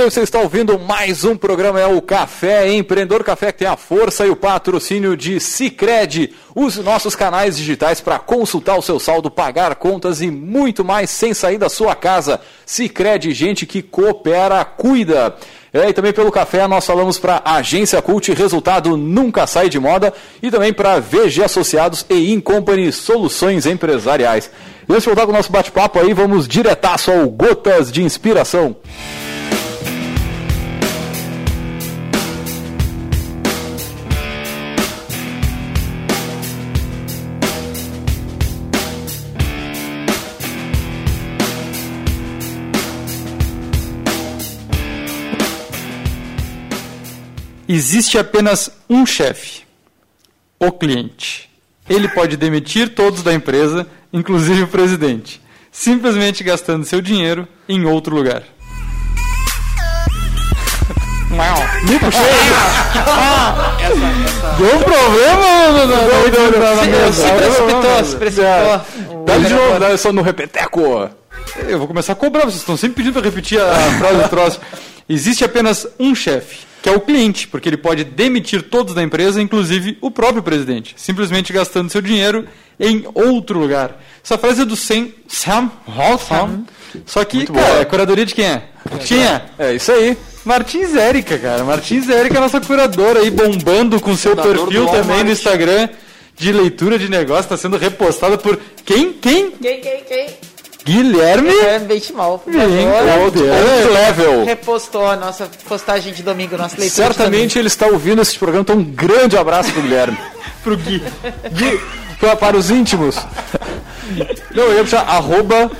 Bem, você está ouvindo mais um programa, é o Café Empreendedor Café, que tem a força e o patrocínio de Cicred, os nossos canais digitais para consultar o seu saldo, pagar contas e muito mais sem sair da sua casa. Cicred, gente que coopera, cuida. É, e também pelo café nós falamos para Agência Cult, resultado nunca sai de moda, e também para VG Associados e Incompany Soluções Empresariais. E antes de voltar com o nosso bate-papo aí, vamos diretaço ao Gotas de Inspiração. Existe apenas um chefe, o cliente. Ele pode demitir todos da empresa, inclusive o presidente, simplesmente gastando seu dinheiro em outro lugar. Me puxei! Deu um problema na Se precipitou, se precipitou. Dá de novo, dá só no repeteco. Eu vou começar a cobrar, vocês estão sempre pedindo para repetir a frase do troço. Existe apenas um chefe, que é o cliente, porque ele pode demitir todos da empresa, inclusive o próprio presidente, simplesmente gastando seu dinheiro em outro lugar. Essa frase é do Sam, Sam Hoffman, só que, Muito cara, boa. é curadoria de quem é? Tinha. É isso aí. Martins Érica, cara. Martins Érica é nossa curadora aí, bombando com seu Fundador perfil também no. Instagram de leitura de negócio, está sendo repostada por quem? Quem? Quem, quem, quem? Guilherme? Guilherme Benchimol. level. Repostou a nossa postagem de domingo, nossa leitura. Certamente ele está ouvindo esse programa, então um grande abraço pro Guilherme. pro Gui. Gui, para, para os íntimos. Não, eu ia puxar arroba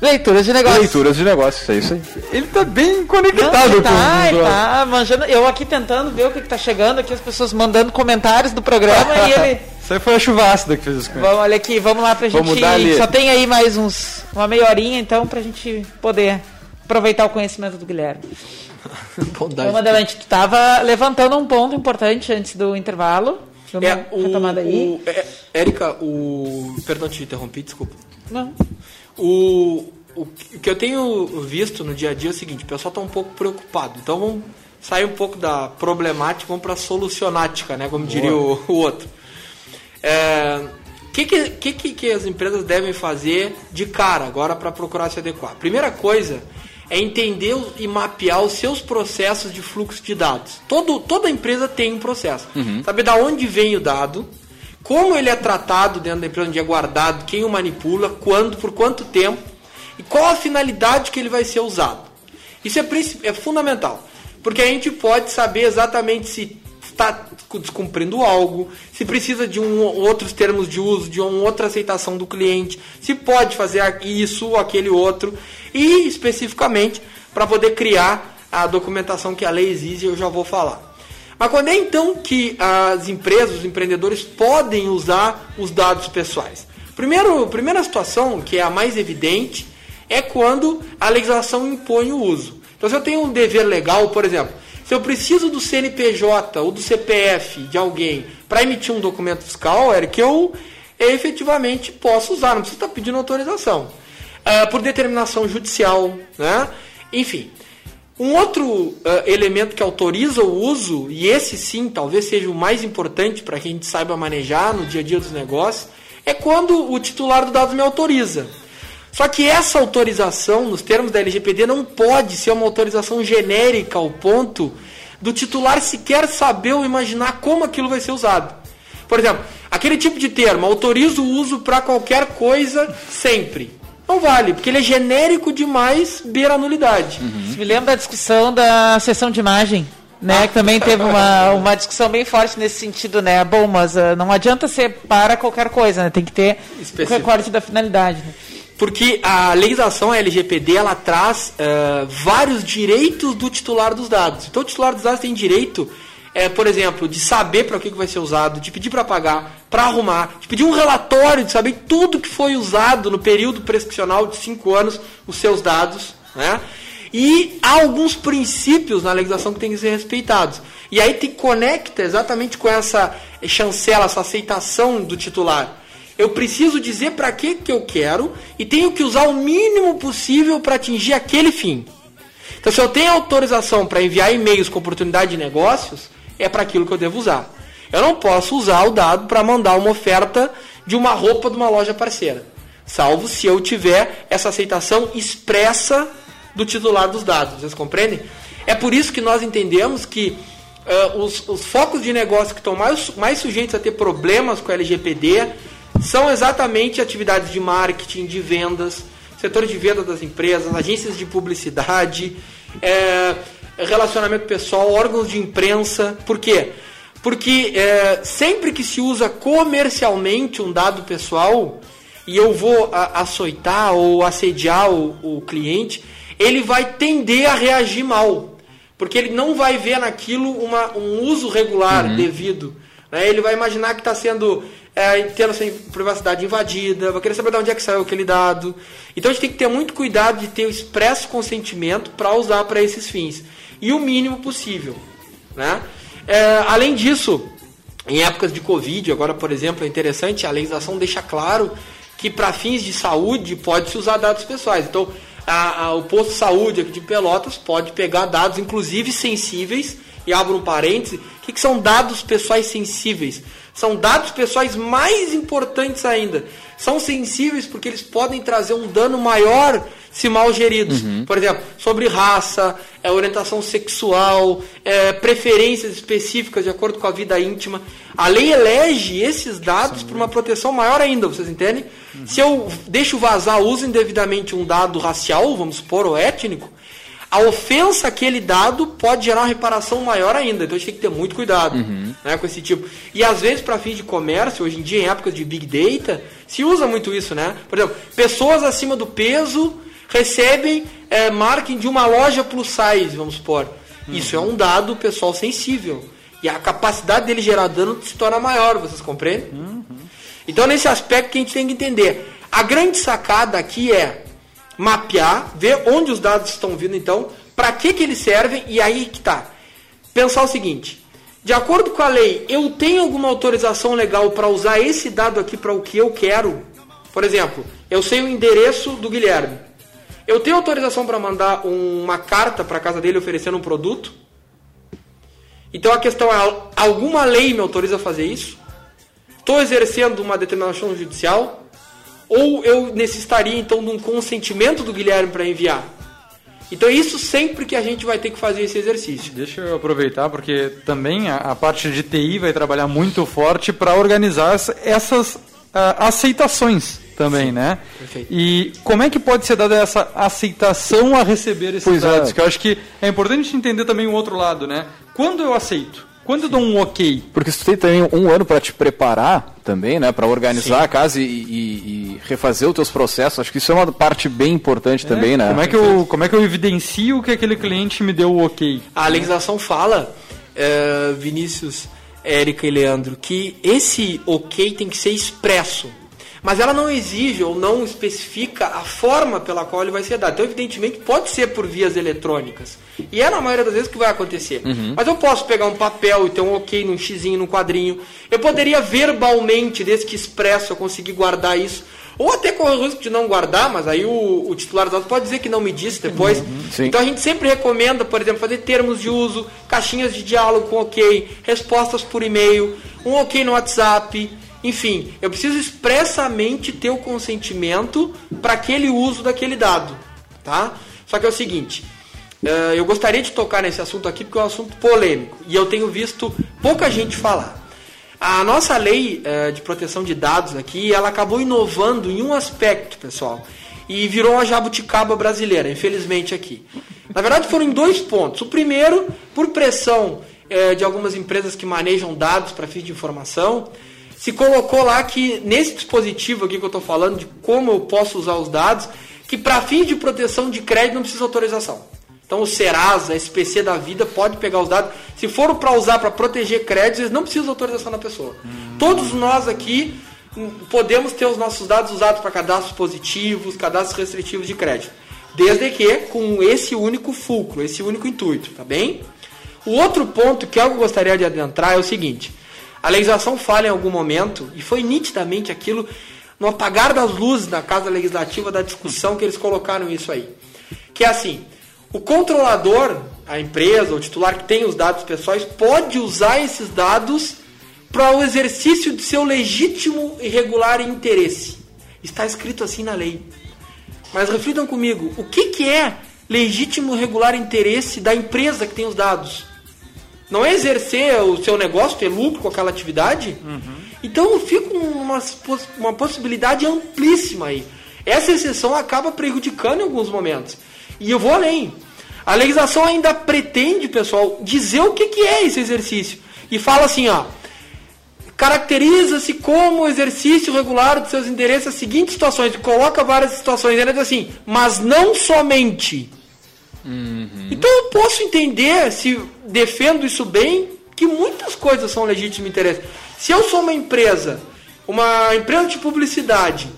Leituras de negócios. Leituras de negócios, é isso aí. Ele tá bem conectado Não, ele com tá, ele tá manjando. Eu aqui tentando ver o que, que tá chegando aqui, as pessoas mandando comentários do programa e ele. Isso aí foi a chuva ácida que fez isso com. Vamos, olha aqui, vamos lá pra Vamos gente. Só tem aí mais uns. uma meia horinha, então, pra gente poder aproveitar o conhecimento do Guilherme. Bondade. Vamos adelante, tu tava levantando um ponto importante antes do intervalo. Vamos É, o, retomada aí. o- é, Érica, o. Perdão te interrompi, desculpa. Não. O, o que eu tenho visto no dia a dia é o seguinte, o pessoal está um pouco preocupado. Então vamos sair um pouco da problemática, vamos para a solucionática, né? Como diria o, o outro. O que, que, que, que- as empresas devem fazer de cara agora para procurar se adequar? Primeira coisa é entender e mapear os seus processos de fluxo de dados. Todo, toda empresa tem um processo. Saber da onde vem o dado, como ele é tratado dentro da empresa, onde é guardado, quem o manipula, quando, por quanto tempo e qual a finalidade que ele vai ser usado. Isso é, é fundamental, porque a gente pode saber exatamente se está descumprindo algo, se precisa de um, outros termos de uso, de uma outra aceitação do cliente, se pode fazer isso ou aquele outro, e especificamente para poder criar a documentação que a lei exige, eu já vou falar. Mas quando é então que as empresas, os empreendedores podem usar os dados pessoais? Primeiro, primeira situação, que é a mais evidente, é quando a legislação impõe o uso. Então, se eu tenho um dever legal, por exemplo, se eu preciso do CNPJ ou do CPF de alguém para emitir um documento fiscal, é que eu efetivamente posso usar, não precisa estar pedindo autorização. Ah, por determinação judicial, né? Enfim. Um outro ah, elemento que autoriza o uso, e esse sim talvez seja o mais importante para que a gente saiba manejar no dia a dia dos negócios, é quando o titular do dado me autoriza. Só que essa autorização, nos termos da LGPD, não pode ser uma autorização genérica ao ponto do titular sequer saber ou imaginar como aquilo vai ser usado. Por exemplo, aquele tipo de termo, autoriza o uso para qualquer coisa sempre. Não vale, porque ele é genérico demais, beira a nulidade. Isso me lembra da discussão da sessão de imagem. Né, que também teve uma, uma discussão bem forte nesse sentido, né? Bom, mas ah, não adianta ser para qualquer coisa, né? Tem que ter o recorte da finalidade. né? Porque a legislação LGPD ela traz eh, vários direitos do titular dos dados. Então o titular dos dados tem direito, eh, por exemplo, de saber para que que vai ser usado, de pedir para pagar, para arrumar, de pedir um relatório, de saber tudo que foi usado no período prescricional de cinco anos, os seus dados. Né? E há alguns princípios na legislação que têm que ser respeitados. E aí te conecta exatamente com essa chancela, essa aceitação do titular. Eu preciso dizer para que, que eu quero e tenho que usar o mínimo possível para atingir aquele fim. Então, se eu tenho autorização para enviar e-mails com oportunidade de negócios, é para aquilo que eu devo usar. Eu não posso usar o dado para mandar uma oferta de uma roupa de uma loja parceira, salvo se eu tiver essa aceitação expressa do titular dos dados. Vocês compreendem? É por isso que nós entendemos que eh, os, os focos de negócio que estão mais, mais sujeitos a ter problemas com a LGPD são exatamente atividades de marketing, de vendas, setores de venda das empresas, agências de publicidade, eh, relacionamento pessoal, órgãos de imprensa. Por quê? Porque eh, sempre que se usa comercialmente um dado pessoal e eu vou a, açoitar ou assediar o, o cliente, ele vai tender a reagir mal. Porque ele não vai ver naquilo uma, um uso regular Uhum. devido. né? Ele vai imaginar que está sendo é, tendo sua privacidade invadida, vai querer saber de onde é que saiu aquele dado. Então a gente tem que ter muito cuidado de ter o expresso consentimento para usar para esses fins. E o mínimo possível. Né? É, além disso, em épocas de Covid, agora, por exemplo, é interessante, a legislação deixa claro que para fins de saúde pode-se usar dados pessoais. Então, a- a- o posto de saúde aqui de Pelotas pode pegar dados, inclusive sensíveis, e abro um parêntese, o que, que são dados pessoais sensíveis? São dados pessoais mais importantes ainda. São sensíveis porque eles podem trazer um dano maior se mal geridos. Por exemplo, sobre raça, é, orientação sexual, é, preferências específicas de acordo com a vida íntima. A lei elege esses dados para uma proteção maior ainda, vocês entendem? Se eu deixo vazar, uso indevidamente um dado racial, vamos supor, ou étnico, a ofensa àquele dado pode gerar uma reparação maior ainda. Então a gente tem que ter muito cuidado né, com esse tipo. E às vezes, para fins de comércio, hoje em dia, em épocas de Big Data, se usa muito isso, né? Por exemplo, pessoas acima do peso recebem é, marketing de uma loja plus size, vamos supor. Isso é um dado pessoal sensível. E a capacidade dele gerar dano se torna maior, vocês compreendem? Então, nesse aspecto que a gente tem que entender. A grande sacada aqui é mapear, ver onde os dados estão vindo, então, para que, que eles servem, e aí que tá. Pensar o seguinte: de acordo com a lei, eu tenho alguma autorização legal para usar esse dado aqui para o que eu quero? Por exemplo, eu sei o endereço do Guilherme. Eu tenho autorização para mandar uma carta para casa dele oferecendo um produto? Então a questão é: alguma lei me autoriza a fazer isso? Estou exercendo uma determinação judicial? Ou eu necessitaria então de um consentimento do Guilherme para enviar? Então isso sempre que a gente vai ter que fazer esse exercício. Deixa eu aproveitar, porque também a, a parte de TI vai trabalhar muito forte para organizar essa- essas ah, aceitações também, né? perfeito. E como é que pode ser dada essa aceitação a receber esses Pois é. dados? Que eu acho que é importante entender também o outro lado, né? Quando eu aceito? Quando eu dou um ok? Porque se tu tem também um ano para te preparar também, né, para organizar Sim. a casa e, e- e refazer os teus processos, acho que isso é uma parte bem importante também, né? Como é, que eu, como é que eu evidencio que aquele cliente me deu o ok? A legislação fala, eh, Vinícius, Érica e Leandro, que esse ok tem que ser expresso. Mas ela não exige ou não especifica a forma pela qual ele vai ser dado. Então, evidentemente, pode ser por vias eletrônicas. E é na maioria das vezes que vai acontecer. Uhum. Mas eu posso pegar um papel e ter um ok num xizinho, num quadrinho. Eu poderia verbalmente, desde que expresso, eu conseguir guardar isso. Ou até correr o risco de não guardar, mas aí o, o titular dados pode dizer que não me disse depois. Sim. Então a gente sempre recomenda, por exemplo, fazer termos de uso, caixinhas de diálogo com ok, respostas por e-mail, um ok no WhatsApp. Enfim, eu preciso expressamente ter o consentimento para aquele uso daquele dado. Tá? Só que é o seguinte, eh, eu gostaria de tocar nesse assunto aqui porque é um assunto polêmico e eu tenho visto pouca gente falar. A nossa lei eh, de proteção de dados aqui, ela acabou inovando em um aspecto, pessoal, e virou uma jabuticaba brasileira, infelizmente aqui. Na verdade, foram em dois pontos. O primeiro, por pressão eh, de algumas empresas que manejam dados para fins de informação, se colocou lá que nesse dispositivo aqui que eu estou falando de como eu posso usar os dados, que para fins de proteção de crédito não precisa autorização. Então o Serasa, a SPC da vida pode pegar os dados. Se for para usar para proteger créditos, eles não precisam de autorização da pessoa. Todos nós aqui hum, podemos ter os nossos dados usados para cadastros positivos, cadastros restritivos de crédito. Desde que com esse único fulcro, esse único intuito, tá bem? O outro ponto que eu gostaria de adentrar é o seguinte: a legislação fala em algum momento, e foi nitidamente aquilo no apagar das luzes na Casa Legislativa da discussão que eles colocaram isso aí. Que é assim, o controlador, a empresa, o titular que tem os dados pessoais, pode usar esses dados para o exercício de seu legítimo e regular interesse. Está escrito assim na lei. Mas reflitam comigo, o que, que é legítimo e regular interesse da empresa que tem os dados? Não é exercer o seu negócio, ter lucro com aquela atividade? Então eu fico numa poss- uma possibilidade amplíssima aí. Essa exceção acaba prejudicando em alguns momentos. E eu vou além. A legislação ainda pretende, pessoal, dizer o que, que é esse exercício. E fala assim, ó. Caracteriza-se como exercício regular dos seus endereços as seguintes situações. Coloca várias situações. Ele diz assim, mas não somente. Então eu posso entender, se defendo isso bem, que muitas coisas são legítimo interesse. Se eu sou uma empresa, uma empresa de publicidade,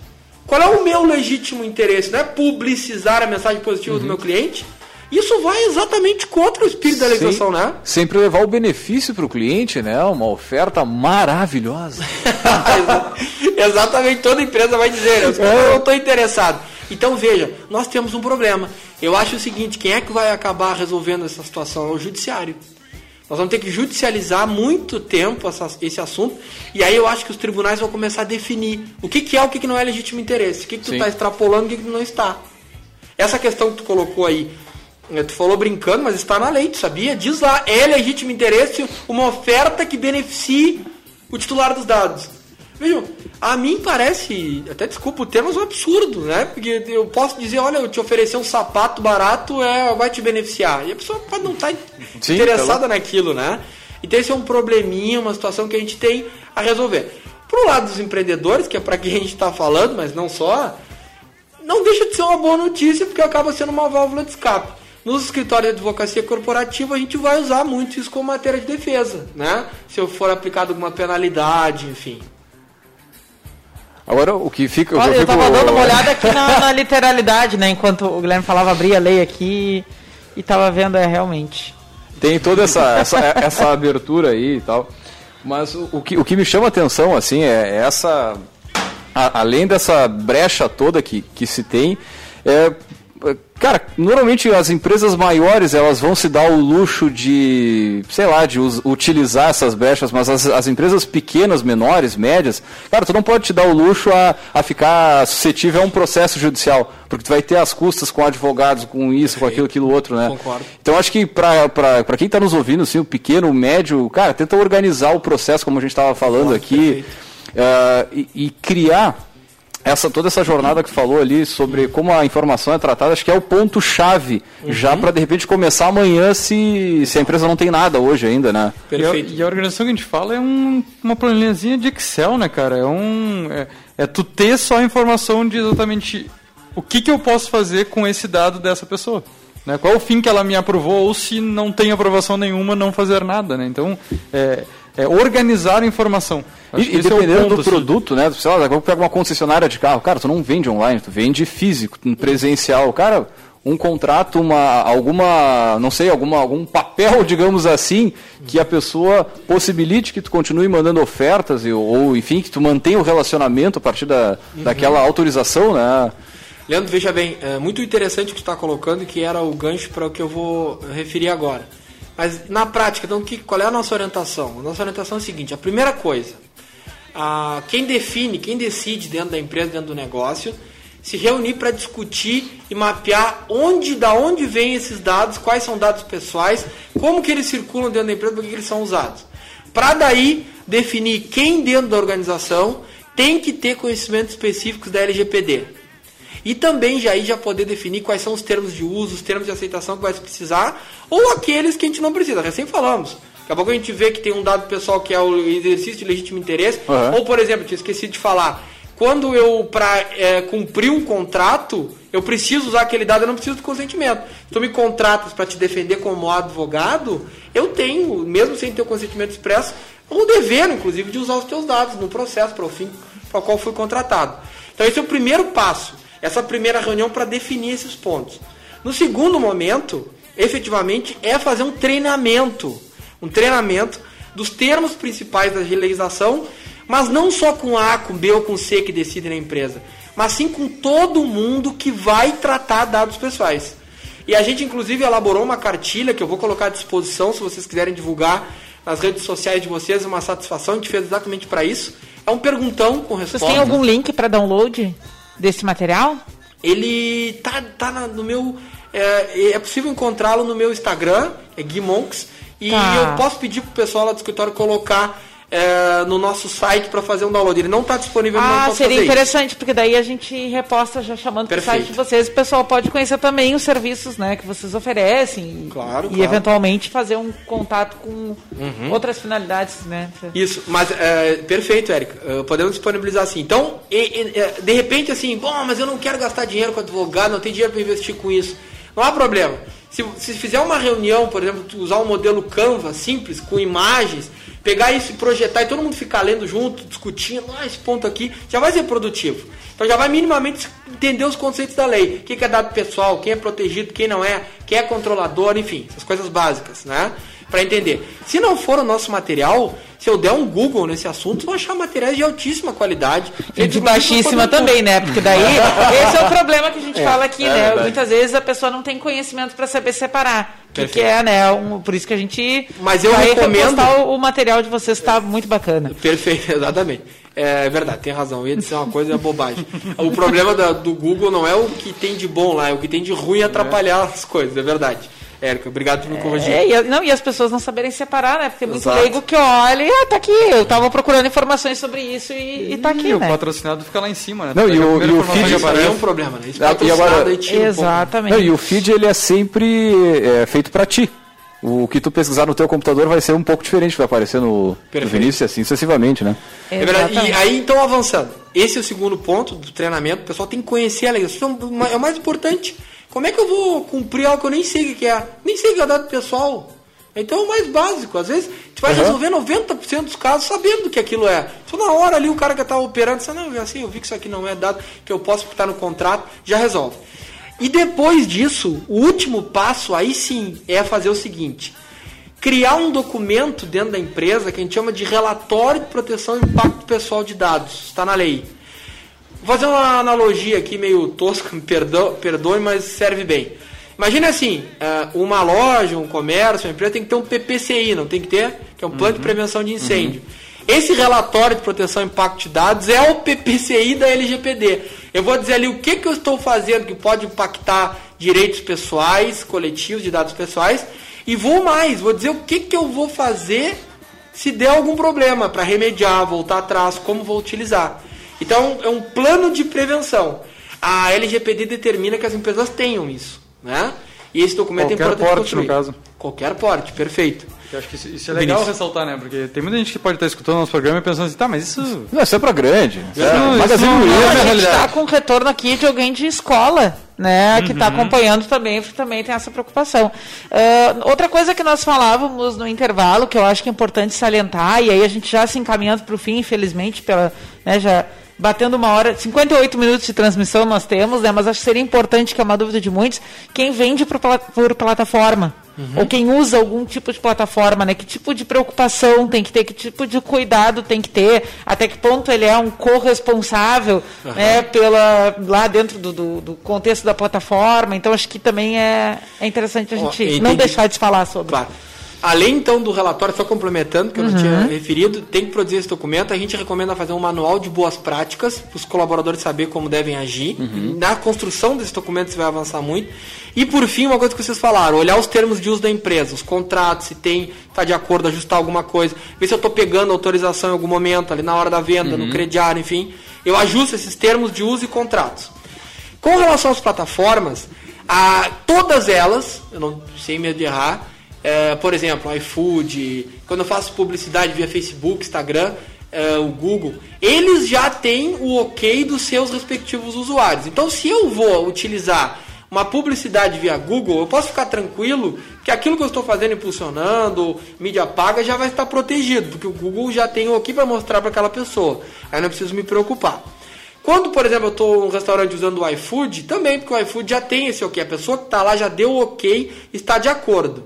qual é o meu legítimo interesse? Não é publicizar a mensagem positiva do meu cliente? Isso vai exatamente contra o espírito da legislação, né? Sempre levar o benefício para o cliente, né? Uma oferta maravilhosa. Exatamente, toda empresa vai dizer, eu não estou interessado. Então veja, nós temos um problema. Eu acho o seguinte, quem é que vai acabar resolvendo essa situação? É o judiciário. Nós vamos ter que judicializar muito tempo essa- esse assunto, e aí eu acho que os tribunais vão começar a definir o que, que é o que, que não é legítimo interesse, o que, que tu está extrapolando e o que, que tu não está. Essa questão que tu colocou aí, eh, tu falou brincando, mas está na lei, tu sabia? Diz lá, é legítimo interesse uma oferta que beneficie o titular dos dados. Vejam, a mim parece, até desculpa o termo, mas um absurdo, né? Porque eu posso dizer, olha, eu te oferecer um sapato barato é, vai te beneficiar. E a pessoa pode não estar Sim, interessada pelo- naquilo, né? Então esse é um probleminha, uma situação que a gente tem a resolver. Pro lado dos empreendedores, que é para quem a gente está falando, mas não só, não deixa de ser uma boa notícia, porque acaba sendo uma válvula de escape. Nos escritórios de advocacia corporativa, a gente vai usar muito isso como matéria de defesa, né? Se eu for aplicado alguma penalidade, enfim. Agora, o que fica. Olha, eu fico- tava dando uma olhada aqui na, na literalidade, né? Enquanto o Guilherme falava, abri a lei aqui e tava vendo, é realmente. Tem toda essa, essa, essa abertura aí e tal. Mas o, o que, o que me chama a atenção, assim, é essa. a- além dessa brecha toda que, que se tem, é, é, cara, normalmente as empresas maiores elas vão se dar o luxo de, sei lá, de utilizar essas brechas, mas as, as empresas pequenas, menores, médias, cara, tu não pode te dar o luxo a, a ficar suscetível a um processo judicial, porque tu vai ter as custas com advogados, com isso, com aquilo, aquilo outro, né? Concordo. Então acho que para quem está nos ouvindo, assim, o pequeno, o médio, cara, tenta organizar o processo, como a gente estava falando aqui, eh, e, e criar essa toda essa jornada que falou ali sobre como a informação é tratada, acho que é o ponto chave já para de repente começar amanhã se, se a empresa não tem nada hoje ainda, né? E a, e a organização que a gente fala é um- uma planilhazinha de Excel, né, cara? É um. É, é tu ter só a informação de exatamente o que, que eu posso fazer com esse dado dessa pessoa. Né? Qual o fim que ela me aprovou, ou se não tem aprovação nenhuma, não fazer nada, né? Então, é, é organizar a informação. E, e é dependendo ponto, do assim. produto, né? Sei lá, daqui a pouco pega uma concessionária de carro, cara, tu não vende online, tu vende físico, presencial. Cara, um contrato, uma, alguma, não sei, alguma, algum papel, digamos assim, que a pessoa possibilite que tu continue mandando ofertas, e, ou enfim, que tu mantenha o relacionamento a partir da, Uhum. daquela autorização, né? Leandro, veja bem, é muito interessante o que tu está colocando, que era o gancho para o que eu vou referir agora. Mas na prática, então, que, qual é a nossa orientação? A nossa orientação é a seguinte: a primeira coisa, a, quem define, quem decide dentro da empresa, dentro do negócio, se reunir para discutir e mapear onde, da onde vêm esses dados, quais são dados pessoais, como que eles circulam dentro da empresa, por que que eles são usados. Para daí definir quem dentro da organização tem que ter conhecimentos específicos da LGPD. E também já aí já poder definir quais são os termos de uso, os termos de aceitação que vai se precisar, ou aqueles que a gente não precisa. Recém falamos. Daqui a pouco a gente vê que tem um dado pessoal que é o exercício de legítimo interesse. Uhum. Ou, por exemplo, tinha esquecido de falar, quando eu, para cumprir um contrato, eu preciso usar aquele dado, eu não preciso de consentimento. Se tu me contratas para te defender como advogado, eu tenho, mesmo sem ter o consentimento expresso, o dever, inclusive, de usar os teus dados no processo para o fim para o qual fui contratado. Então esse é o primeiro passo, essa primeira reunião para definir esses pontos. No segundo momento, efetivamente, é fazer um treinamento, um treinamento dos termos principais da legislação, mas não só com A, com B ou com C que decide na empresa, mas sim com todo mundo que vai tratar dados pessoais. E a gente, inclusive, elaborou uma cartilha que eu vou colocar à disposição se vocês quiserem divulgar nas redes sociais de vocês. É uma satisfação, a gente fez exatamente para isso. É um perguntão com resposta. Vocês têm algum link para download desse material? Ele tá, tá na- no meu. É, é possível encontrá-lo no meu Instagram, é Gui Monks. E Tá. eu posso pedir pro pessoal lá do escritório colocar é, no nosso site para fazer um download. Ele não está disponível, não Ah, posso seria fazer isso. interessante, porque daí a gente reposta já chamando para o site de vocês. O pessoal pode conhecer também os serviços né, que vocês oferecem. e- Claro, E, claro. eventualmente fazer um contato com Uhum. outras finalidades, né? Isso, mas é, perfeito, Érica. É, podemos disponibilizar assim. Então, e- e- é, de repente, assim, bom, mas eu não quero gastar dinheiro com advogado, não tenho dinheiro para investir com isso. Não há problema. Se, se fizer uma reunião, por exemplo, usar um modelo Canva simples, com imagens, pegar isso e projetar e todo mundo ficar lendo junto, discutindo, ah, esse ponto aqui, já vai ser produtivo. Então já vai minimamente entender os conceitos da lei. O que é dado pessoal, quem é protegido, quem não é, quem é controlador, enfim, essas coisas básicas, né? Para entender. Se não for o nosso material, Se eu der um Google nesse assunto, vão achar materiais de altíssima qualidade. E de baixíssima também, né? Porque daí, esse é o problema que a gente É, fala aqui, é né? verdade. Muitas vezes a pessoa não tem conhecimento para saber separar. O que, que é, né? Um, por isso que a gente Mas eu recomendo- o, o material de vocês, está muito bacana. Perfeito, exatamente. É verdade, tem razão. Eu ia dizer uma coisa é bobagem. O problema da- do Google não é o que tem de bom lá, é o que tem de ruim atrapalhar as coisas, é verdade. Érica, obrigado por me corrigir. É, e, não, e as pessoas não saberem separar, né? Porque é muito Exato. leigo que olha e ah, tá aqui. Eu tava procurando informações sobre isso e, e tá aqui, E o né? patrocinado fica lá em cima, né? Não, e o- e o feed- isso aparece. é um problema, né? Isso Ah, e patrocinado agora- aí tira um. Exatamente. Não, e o feed ele é sempre é, feito para ti. O que tu pesquisar no teu computador vai ser um pouco diferente, vai aparecer no, no. Vinícius e assim sucessivamente, né? É verdade. E aí, então, avançando. Esse é o segundo ponto do treinamento. O pessoal tem que conhecer a legislação. É o mais importante. Como é que eu vou cumprir algo que eu nem sei o que é? Nem sei o que é dado pessoal. Então é o mais básico. Às vezes, gente vai Uhum. resolver 90% dos casos sabendo que aquilo é. Só na hora ali o cara que está operando, você não, assim, eu vi que isso aqui não é dado, que eu posso botar no contrato, já resolve. E depois disso, o último passo, aí sim, é fazer o seguinte: criar um documento dentro da empresa que a gente chama de relatório de proteção e impacto pessoal de dados. Está na lei. Vou fazer uma analogia aqui meio tosca, me perdo- perdoe, mas serve bem. Imagine assim, eh, uma loja, um comércio, uma empresa tem que ter um PPCI, não tem que ter? Que é um plano de prevenção de incêndio. Esse relatório de proteção e impacto de dados é o PPCI da LGPD. Eu vou dizer ali o que, que eu estou fazendo que pode impactar direitos pessoais, coletivos de dados pessoais, e vou mais, vou dizer o que, que eu vou fazer se der algum problema para remediar, voltar atrás, como vou utilizar. Então é um plano de prevenção. A LGPD determina que as empresas tenham isso, né? E esse documento Qualquer é importante porte, construir. no caso. Qualquer porte, perfeito. Eu acho que isso, isso é legal Vinícius. ressaltar, né? Porque tem muita gente que pode estar escutando nosso programa e pensando assim, tá, mas isso. Não, isso é pra grande. Isso é Não, isso não- não é a gente realidade. está com retorno aqui de alguém de escola, né? Que está Uhum. acompanhando também, também tem essa preocupação. Ah, outra coisa que nós falávamos no intervalo, que eu acho que é importante salientar, e aí a gente já se encaminhando para o fim, infelizmente, pela, né, já batendo uma hora, 58 minutos de transmissão nós temos, né? Mas acho que seria importante, que é uma dúvida de muitos, quem vende por, por plataforma. Ou quem usa algum tipo de plataforma, né? Que tipo de preocupação tem que ter, que tipo de cuidado tem que ter, até que ponto ele é um corresponsável Aham. né, pela, lá dentro do, do, do contexto da plataforma. Então acho que também é, é interessante a gente entendi. não deixar de falar sobre. Claro. Além então do relatório, só complementando, que eu não Uhum. tinha referido, tem que produzir esse documento. A gente recomenda fazer um manual de boas práticas para os colaboradores saber como devem agir. Na construção desse documento você vai avançar muito. E por fim, uma coisa que vocês falaram, olhar os termos de uso da empresa, os contratos, se tem, está de acordo, ajustar alguma coisa, ver se eu estou pegando autorização em algum momento, ali na hora da venda, no crediário, enfim. Eu ajusto esses termos de uso e contratos. Com relação às plataformas, a, todas elas, eu não sei medo de errar, é, por exemplo, iFood, quando eu faço publicidade via Facebook, Instagram, é, o Google, eles já têm o ok dos seus respectivos usuários. Então, se eu vou utilizar uma publicidade via Google, eu posso ficar tranquilo que aquilo que eu estou fazendo, impulsionando, mídia paga, já vai estar protegido, porque o Google já tem o ok para mostrar para aquela pessoa. Aí não preciso me preocupar. Quando, por exemplo, eu estou num restaurante usando o iFood, também, porque o iFood já tem esse ok. A pessoa que está lá já deu o ok, está de acordo.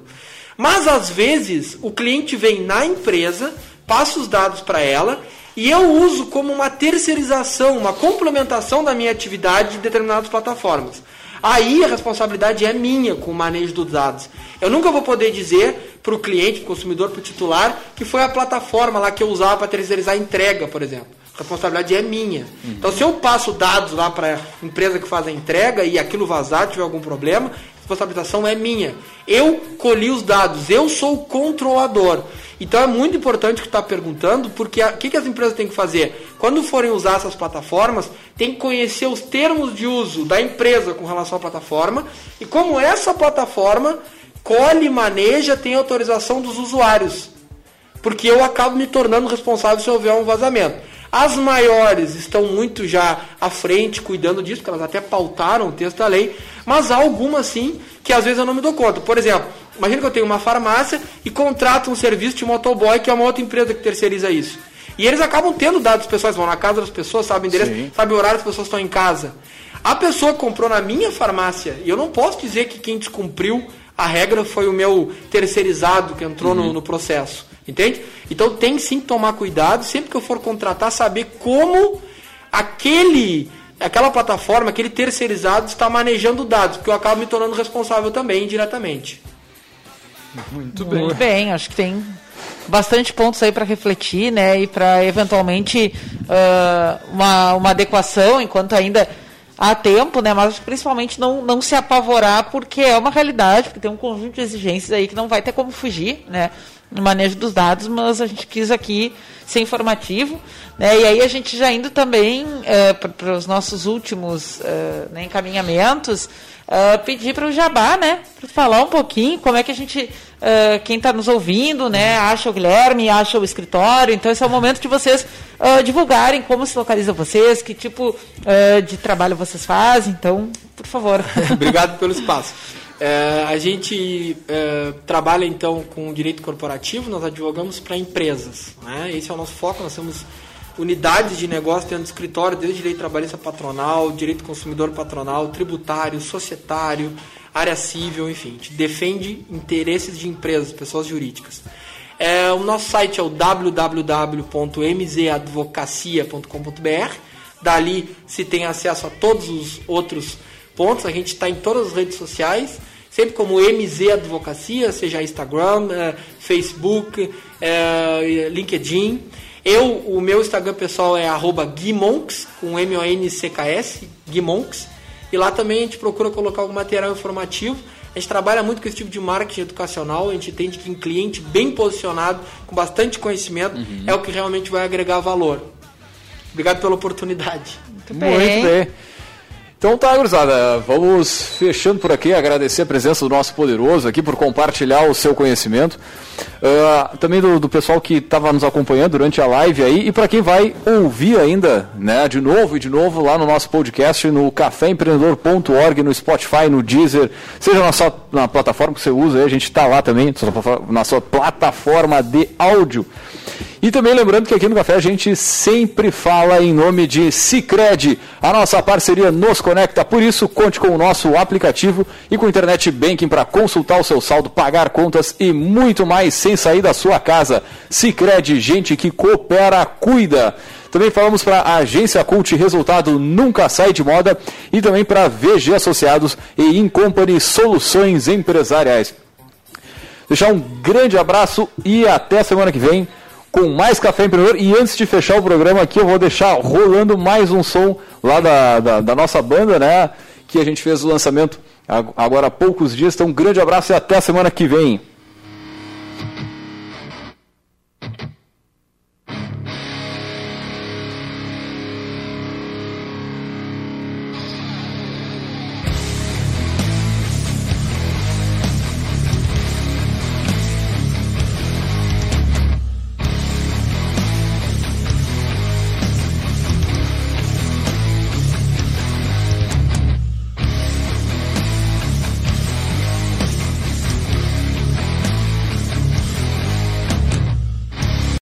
Mas às vezes o cliente vem na empresa, passa os dados para ela e eu uso como uma terceirização, uma complementação da minha atividade de determinadas plataformas. Aí a responsabilidade é minha com o manejo dos dados. Eu nunca vou poder dizer para o cliente, pro consumidor, para o titular, que foi a plataforma lá que eu usava para terceirizar a entrega, por exemplo. A responsabilidade é minha. Então, se eu passo dados lá para a empresa que faz a entrega e aquilo vazar, tiver algum problema, responsabilização é minha. Eu colhi os dados, eu sou o controlador. Então é muito importante que está perguntando, porque o que, que as empresas têm que fazer? Quando forem usar essas plataformas, tem que conhecer os termos de uso da empresa com relação à plataforma e como essa plataforma colhe, maneja, tem autorização dos usuários porque eu acabo me tornando responsável se houver um vazamento. As maiores estão muito já à frente, cuidando disso, porque elas até pautaram o texto da lei, mas há algumas sim que às vezes eu não me dou conta. Por exemplo, imagina que eu tenho uma farmácia e contrato um serviço de motoboy, que é uma outra empresa que terceiriza isso. E eles acabam tendo dados pessoais, vão na casa das pessoas, sabem o endereço, Sim. sabem o horário que as pessoas estão em casa. A pessoa comprou na minha farmácia, e eu não posso dizer que quem descumpriu a regra foi o meu terceirizado que entrou no, no processo. Entende? Então tem sim que tomar cuidado, sempre que eu for contratar, saber como aquele aquela plataforma, aquele terceirizado está manejando dados, porque eu acabo me tornando responsável também indiretamente. Muito bem. Muito bem, acho que tem bastante pontos aí para refletir, né, e para eventualmente uh, uma, uma adequação enquanto ainda há tempo, né, mas principalmente não, não se apavorar porque é uma realidade, porque tem um conjunto de exigências aí que não vai ter como fugir, né, no manejo dos dados, mas a gente quis aqui ser informativo, né, e aí a gente já indo também uh, para os nossos últimos uh, né, encaminhamentos, uh, pedir para o Jabá, né, para falar um pouquinho como é que a gente, quem está nos ouvindo, né, acha o Guilherme, acha o escritório. Então esse é o momento de vocês divulgarem como se localiza vocês, que tipo de trabalho vocês fazem. Então, por favor. Obrigado pelo espaço. É, a gente é, trabalha então com direito corporativo, nós advogamos para empresas. Né? Esse é o nosso foco, nós temos unidades de negócio dentro do escritório, desde direito trabalhista patronal, direito consumidor patronal, tributário, societário, área civil, enfim. A gente defende interesses de empresas, pessoas jurídicas. É, o nosso site é o www.mzadvocacia.com.br. Dali se tem acesso a todos os outros pontos. A gente está em todas as redes sociais, sempre como MZ Advocacia, seja Instagram, é, Facebook, é, LinkedIn. Eu, o meu Instagram pessoal é arroba Guimonks, com M-O-N-C-K-S, Guimonks. E lá também a gente procura colocar algum material informativo. A gente trabalha muito com esse tipo de marketing educacional, a gente entende que um cliente bem posicionado, com bastante conhecimento, uhum. é o que realmente vai agregar valor. Obrigado pela oportunidade. Muito bem. Muito bem. Então tá, gurizada, vamos fechando por aqui, agradecer a presença do nosso poderoso aqui por compartilhar o seu conhecimento. Uh, também do, do, pessoal que estava nos acompanhando durante a live aí e para quem vai ouvir ainda, né, de novo e de novo lá no nosso podcast no caféempreendedor.org, no Spotify, no Deezer, seja na, sua, na plataforma que você usa, a gente está lá também, na sua plataforma de áudio. E também lembrando que aqui no Café a gente sempre fala em nome de Cicred. A nossa parceria nos conecta, por isso conte com o nosso aplicativo e com Internet Banking para consultar o seu saldo, pagar contas e muito mais sem sair da sua casa. Cicred, gente que coopera, cuida. Também falamos para a Agência Cult, resultado nunca sai de moda. E também para VG Associados e Incompany Soluções Empresariais. Deixar um grande abraço e até semana que vem com mais Café Empreendedor. E antes de fechar o programa aqui, eu vou deixar rolando mais um som lá da, da, da nossa banda, né? Que a gente fez o lançamento agora há poucos dias. Então, um grande abraço e até a semana que vem.